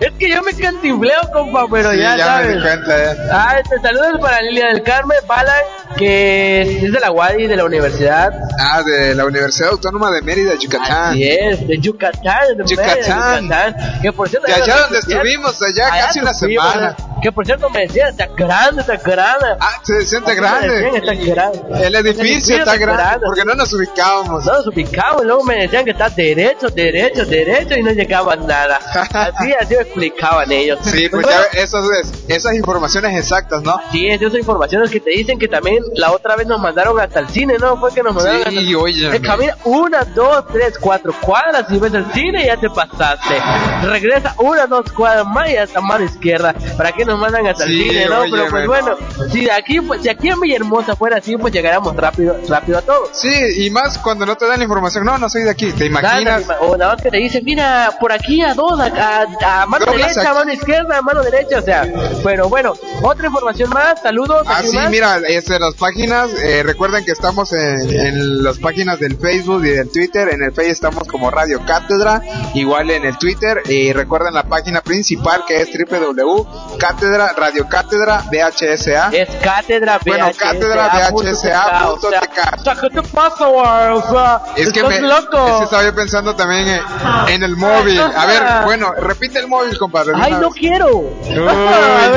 Es que yo me cantimbleo, compa, pero Sí, ya, ya sabes. me di cuenta, eh. Ah, este, saludos para Lilia del Carmen Balan, que es de la UADI, de la universidad. Ah, de la Universidad Autónoma de Mérida, Yucatán. Así es, de Yucatán, de Mérida, Yucatán. Yucatán. Que por cierto, De allá donde estuvimos, allá casi una semana. Que por cierto me decían, está grande, está grande. Ah, se siente grande. decían, está grande. El edificio está grande porque no nos ubicábamos. No nos ubicábamos, luego me decían que está derecho, derecho, derecho y no llegaban nada. (laughs) Así, así me explicaban ellos. Sí, pues bueno, ya esas, esas informaciones exactas, ¿no? Sí, esas informaciones que te dicen que también la otra vez nos mandaron hasta el cine, ¿no? Fue que nos mandaron hasta Sí, oye. Eh, camina una, dos, tres, cuatro cuadras y ves el cine y ya te pasaste. Regresa una, dos cuadras más y hasta mano izquierda. ¿Para qué nos mandan hasta Sí, el cine, no? oye, Pero pues bueno, si aquí, pues, si aquí en Villahermosa fuera así, pues llegáramos rápido, rápido a todo. Sí, y más cuando no te dan la información. No, no soy de aquí, ¿te imaginas? Nada, O nada más que te dicen, mira, por aquí a dos, a, a- a mano Doblas derecha, aquí. a mano izquierda, a mano derecha, o sea, pero bueno, otra información más, saludos. Ah, ¿aquí sí, mira, este, las páginas, eh, recuerden que estamos en, en las páginas del Facebook y del Twitter. En el Facebook estamos como Radio Cátedra, igual en el Twitter. Y recuerden la página principal que es www.cátedra, Radio Cátedra, VHSA. Es cátedra Bueno, VHSA cátedra VHSA o sea, ¿qué te pasa, güey? O sea, Es que, me, loco. es que estaba yo pensando también en, en el móvil. A ver, bueno, repite el móvil, compadre. Ay, no vez. quiero. Uy,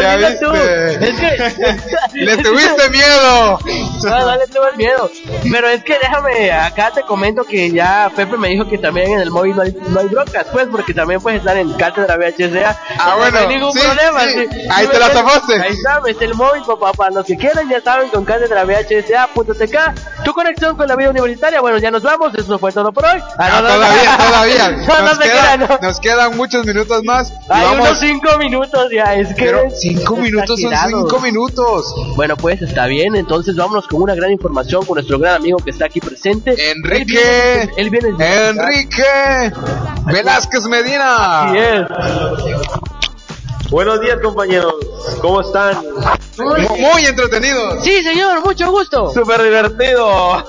ya (laughs) viste. Es que... (laughs) Le tuviste miedo. (laughs) No, no le tengo miedo. Pero es que déjame, acá te comento que ya Pepe me dijo que también en el móvil no hay, no hay broncas, pues, porque también puedes estar en cátedra VHSA. Ah, No bueno, hay ningún sí, problema. sí. sí. Ahí te la tomaste. Ahí está, mete el móvil, papá, para los que quieran, ya saben, con cátedra VHSA.tk. Tu conexión con la vida universitaria. Bueno, ya nos vamos, eso fue todo por hoy. Ah, no, no, todavía, no. (laughs) todavía. (laughs) No, no Nos, queda- no. nos quedan muchos minutos más. Hay vamos- unos cinco minutos ya, es que. Pero es cinco minutos son cinco minutos. Bueno, pues está bien, entonces vámonos con una gran información con nuestro gran amigo que está aquí presente. Enrique. Él viene, él viene Enrique Velázquez Medina. Así es. Buenos días, compañeros. ¿Cómo están? Muy, entretenido. Sí, señor, mucho gusto. Súper divertido.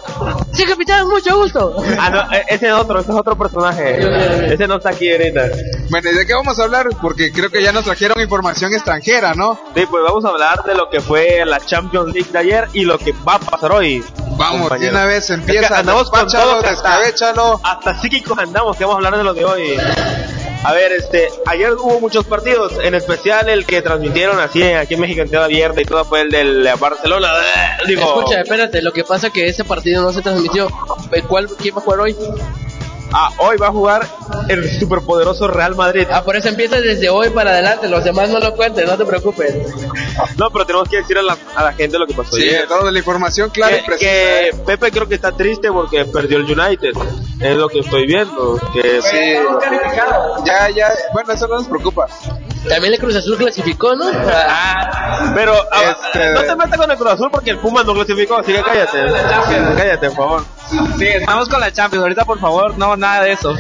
Sí, capitán, mucho gusto. Ah, no, e- ese es otro, ese es otro personaje. Ese no está aquí ahorita. Bueno, ¿y de qué vamos a hablar? Porque creo que ya nos trajeron información extranjera, ¿no? Sí, pues vamos a hablar de lo que fue la Champions League de ayer y lo que va a pasar hoy. Vamos, de una vez Es que empieza. andamos con todo, hasta- descabéchalo. Hasta psíquicos andamos, que vamos a hablar de lo de hoy. A ver, este, ayer hubo muchos partidos, en especial el que transmitieron así aquí en México en TV abierta y todo fue el del Barcelona. Digo, Escucha, espérate, lo que pasa es que ese partido no se transmitió. Eh, ¿Cuál, ¿Quién va a jugar hoy? Ah, hoy va a jugar el superpoderoso Real Madrid. Ah, por eso empieza desde hoy para adelante. Los demás no lo cuenten, no te preocupes. No, pero tenemos que decir a la, a la gente lo que pasó Sí, ayer. toda la información clara y que, precisa. que Pepe creo que está triste porque perdió el United. Es lo que estoy viendo. Que Sí, ya, ya, bueno, eso no nos preocupa. También el Cruz Azul clasificó, ¿no? Ah, pero ah, Este- no te metas con el Cruz Azul porque el Puma no clasificó, así que cállate. Cállate, por favor. Sí, estamos con la Champions. Ahorita, por favor, no, nada de eso.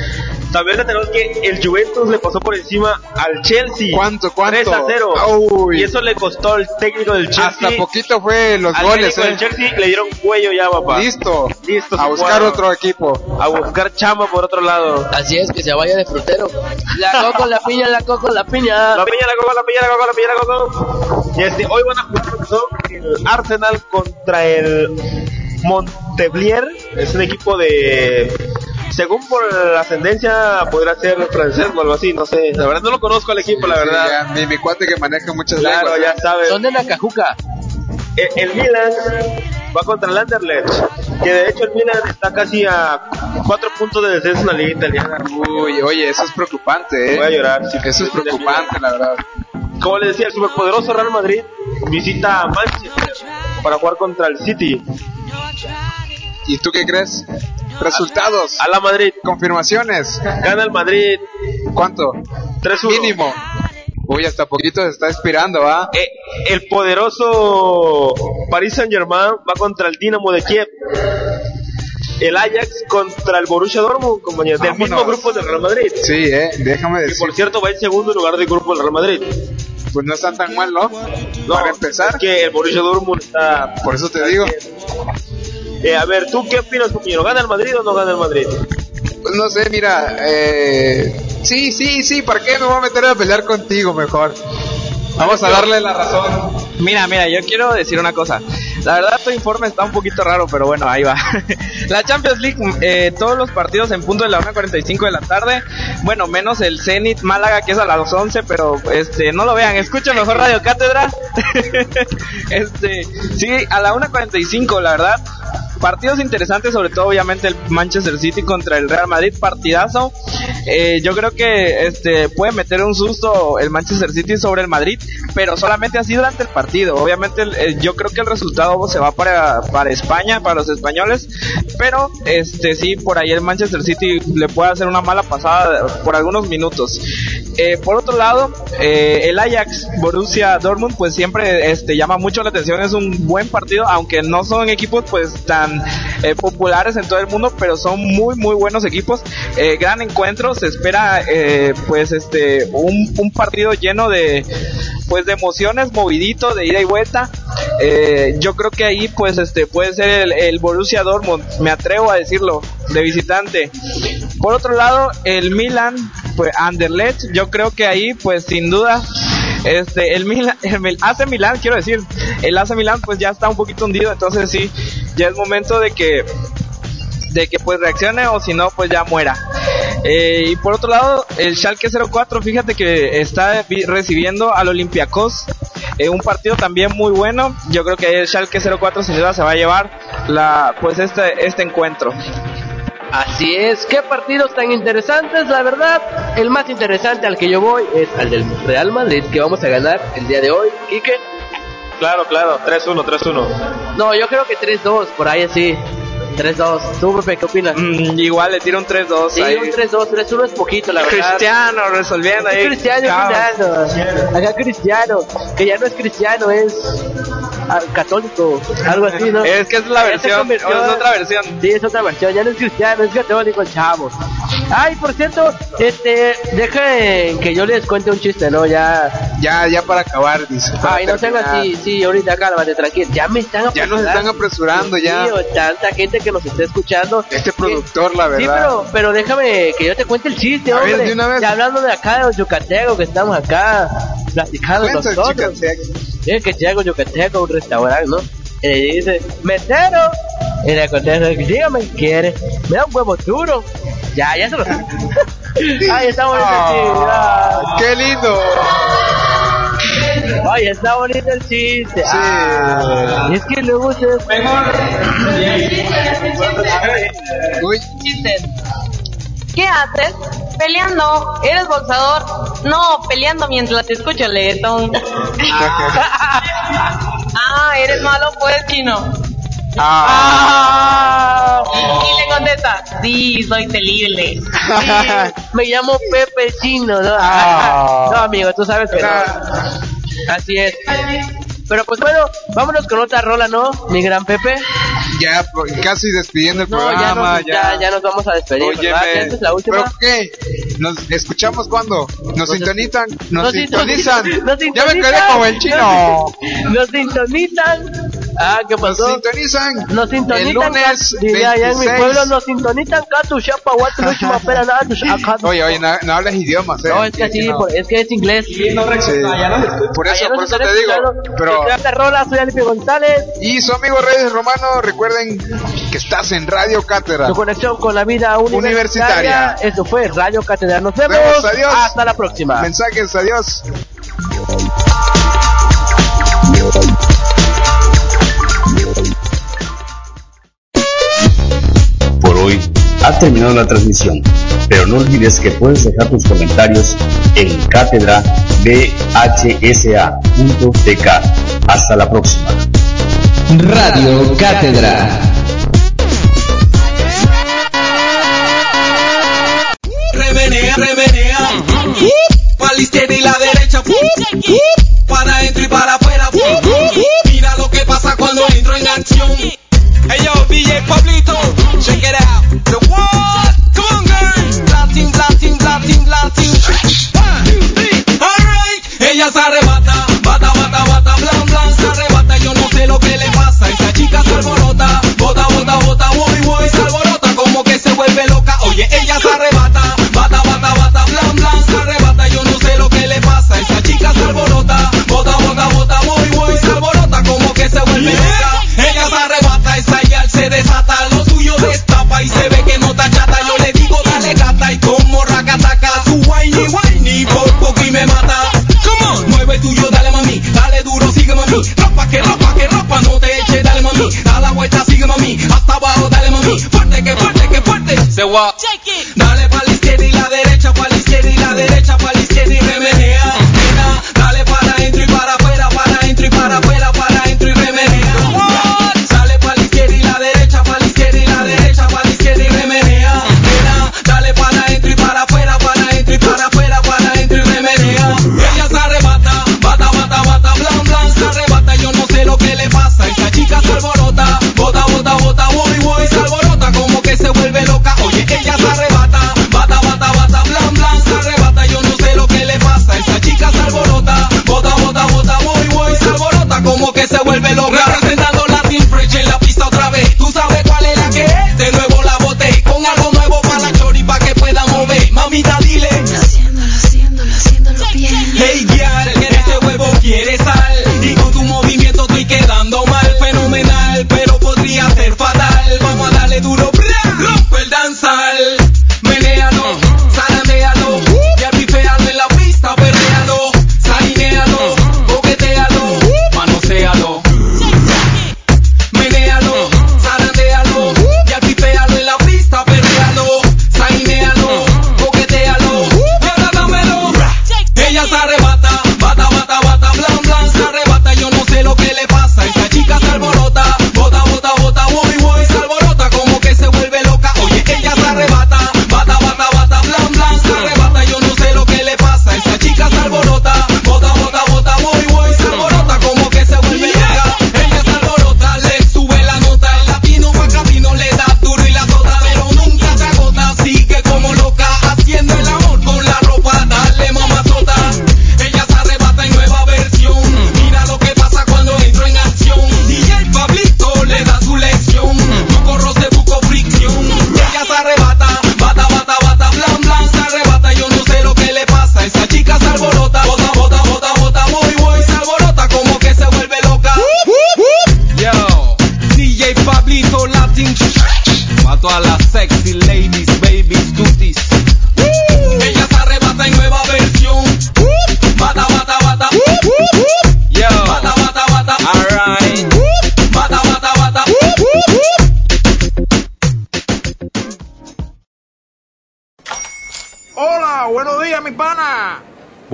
También tenemos que el Juventus le pasó por encima al Chelsea. ¿Cuánto, cuánto? 3 a 0. Uy. Y eso le costó al técnico del Chelsea. Hasta poquito fue los al goles, técnico eh. del Chelsea le dieron cuello ya, papá. Listo. Listo, A buscar cuadro. otro equipo. A buscar chamba por otro lado. Así es, que se vaya de frutero. La (laughs) coco, la piña, la coco, la piña. La piña, la coca, la piña, la coca, la piña, la coca. Y este, hoy van a jugar el Arsenal contra el Montpellier. Es un equipo de. Según por la ascendencia, podrá ser francés o algo así, no sé. La verdad no lo conozco al equipo, la verdad. Ya, mi, mi cuate que maneja muchas Claro, lenguas. ya sabes. Son de Nacajuca. El, el Milan va contra el Anderlecht. Que de hecho el Milan está casi a cuatro puntos de descenso en la liga italiana. Uy, oye, eso es preocupante, eh. Voy a llorar. sí. Eso es preocupante, la verdad. Como les decía, el superpoderoso Real Madrid visita a Manchester para jugar contra el City. ¿Y tú qué crees? Resultados, A la Madrid. confirmaciones. Gana el Madrid ¿Cuánto? 3-1. Mínimo. Uy, hasta poquito se está expirando, ¿va? Eh, el poderoso Paris Saint Germain va contra el Dinamo de Kiev. El Ajax contra el Borussia Dortmund, compañeros, del mismo grupo del Real Madrid. Sí, eh, déjame Que decir. por cierto va en segundo lugar del grupo del Real Madrid. Pues no están tan mal, ¿no? No, Para empezar, es que el Borussia Dortmund está. por eso te digo. Eh, a ver, ¿tú qué opinas, compañero? ¿Gana el Madrid o no gana el Madrid? Pues no sé, mira, eh, sí, sí, sí, ¿para qué me voy a meter a pelear contigo mejor? Vamos a darle la razón. Mira, mira, yo quiero decir una cosa. La verdad, tu informe está un poquito raro, pero bueno, ahí va. (laughs) la Champions League, eh, todos los partidos en punto de la 1.45 de la tarde. Bueno, menos el Zenit Málaga, que es a las 11, pero este no lo vean. Escuchen mejor Radio Cátedra. (laughs) este, sí, a la 1.45, la verdad. Partidos interesantes, sobre todo obviamente el Manchester City contra el Real Madrid, partidazo. Eh, yo creo que este puede meter un susto el Manchester City sobre el Madrid, pero solamente así durante el partido. Obviamente el- yo creo que el resultado se va para, para España, para los españoles, pero este sí por ahí el Manchester City le puede hacer una mala pasada por algunos minutos. Eh, por otro lado, eh, el Ajax Borussia Dortmund pues siempre este llama mucho la atención, es un buen partido, aunque no son equipos pues tan eh, populares en todo el mundo, pero son muy muy buenos equipos. Eh, gran encuentro, se espera eh, pues este un, un partido lleno de pues de emociones, movidito, de ida y vuelta. Yo creo que ahí pues este puede ser el, el Borussia Dortmund, me atrevo a decirlo, de visitante. Por otro lado, el Milan, pues Anderlecht, yo creo que ahí pues sin duda este el Milan, el AC Milan, quiero decir, el AC Milan pues ya está un poquito hundido, entonces sí, ya es momento de que de que pues reaccione o si no pues ya muera. Eh, y por otro lado, el Schalke 04, fíjate que está recibiendo al Olympiacos, eh, un partido también muy bueno. Yo creo que el Schalke 04 sin se va a llevar la pues este este encuentro. Así es, qué partidos tan interesantes, la verdad. El más interesante al que yo voy es al del Real Madrid, que vamos a ganar el día de hoy. Quique. Claro, claro, 3-1, 3-1. No, yo creo que 3-2, por ahí así. 3-2. ¿Tú, Pepe, qué opinas? Mm, igual le tiro un 3-2 Sí, ahí. un 3-2, 3-1 es poquito, la verdad. Cristiano resolviendo ahí. Cristiano. Acá Cristiano, que ya no es cristiano, es ah, católico, algo así, ¿no? Es que es la Ya versión, es otra versión. Sí, es otra versión, ya no es cristiano, es católico el chavo. Ay, por cierto, este, dejen que yo les cuente un chiste, ¿no? Ya. Ya, ya para acabar, dice. para Ay, no sean así, sí, ahorita cálmate, tranquilo. Ya me están Ya nos están apresurando, ya. Tío, tanta gente que nos está escuchando. Este productor, la Sí, verdad. pero, pero déjame que yo te cuente el chiste, A ver, hombre. de una vez. Ya hablando de acá, de los yucatecos, que estamos acá platicando nosotros. Sí, que llega un yucateco a un restaurante, ¿no? Y le dice, mesero. Y le contesta, dígame qué quiere. Me da un huevo duro. Ya, ya se lo (laughs) Ay, está bonito el chiste. Ah, ¡Qué lindo! Ay, está bonito el chiste. Ah, y es que luego ustedes... Uy, ¿Qué haces? Peleando. ¿Eres boxador? No, peleando mientras te escucho el reggaetón. (laughs) ah, eres malo pues, chino. Ah. Y le contesta, sí, soy terrible. (laughs) Me llamo Pepe Chino, ¿no? Ah. No, amigo, tú sabes que no. Así es. Pero pues bueno, vámonos con otra rola, ¿no? Mi gran Pepe. Ya, pro- casi despidiendo el No, ya, programa. nos, ya, ya nos vamos a despedir, última. ¿Pero qué? ¿Nos escuchamos cuándo? ¿Nos sintonizan? ¿Nos, Nos sintonizan? (laughs) Ya me quedé como el chino. (laughs) Nos sintonizan. Ah, ¿qué pasó? Nos sintonizan. Nos sintonizan. El lunes Diría allá en mi 26. pueblo, nos sintonizan. Catu, chapa, guatu, luchu, (laughs) mapera, nada. Oye, oye, no, no hablas idiomas, eh. No, es que así, no. por- es que es inglés. Sí. Por eso, por eso te digo. Pero, Rola, soy Alipe González. y su amigo Reyes Romano, recuerden que estás en Radio Cátedra. Tu conexión con la vida universitaria. Universitaria. Eso fue Radio Catedral. Nos vemos. Vemos, adiós. Hasta la próxima. Mensajes, adiós. Ha terminado la transmisión, pero no olvides que puedes dejar tus comentarios en cátedra dhsa.tk. Hasta la próxima. Radio Cátedra. Remenea, remenea. Para la izquierda y la derecha. Para adentro y para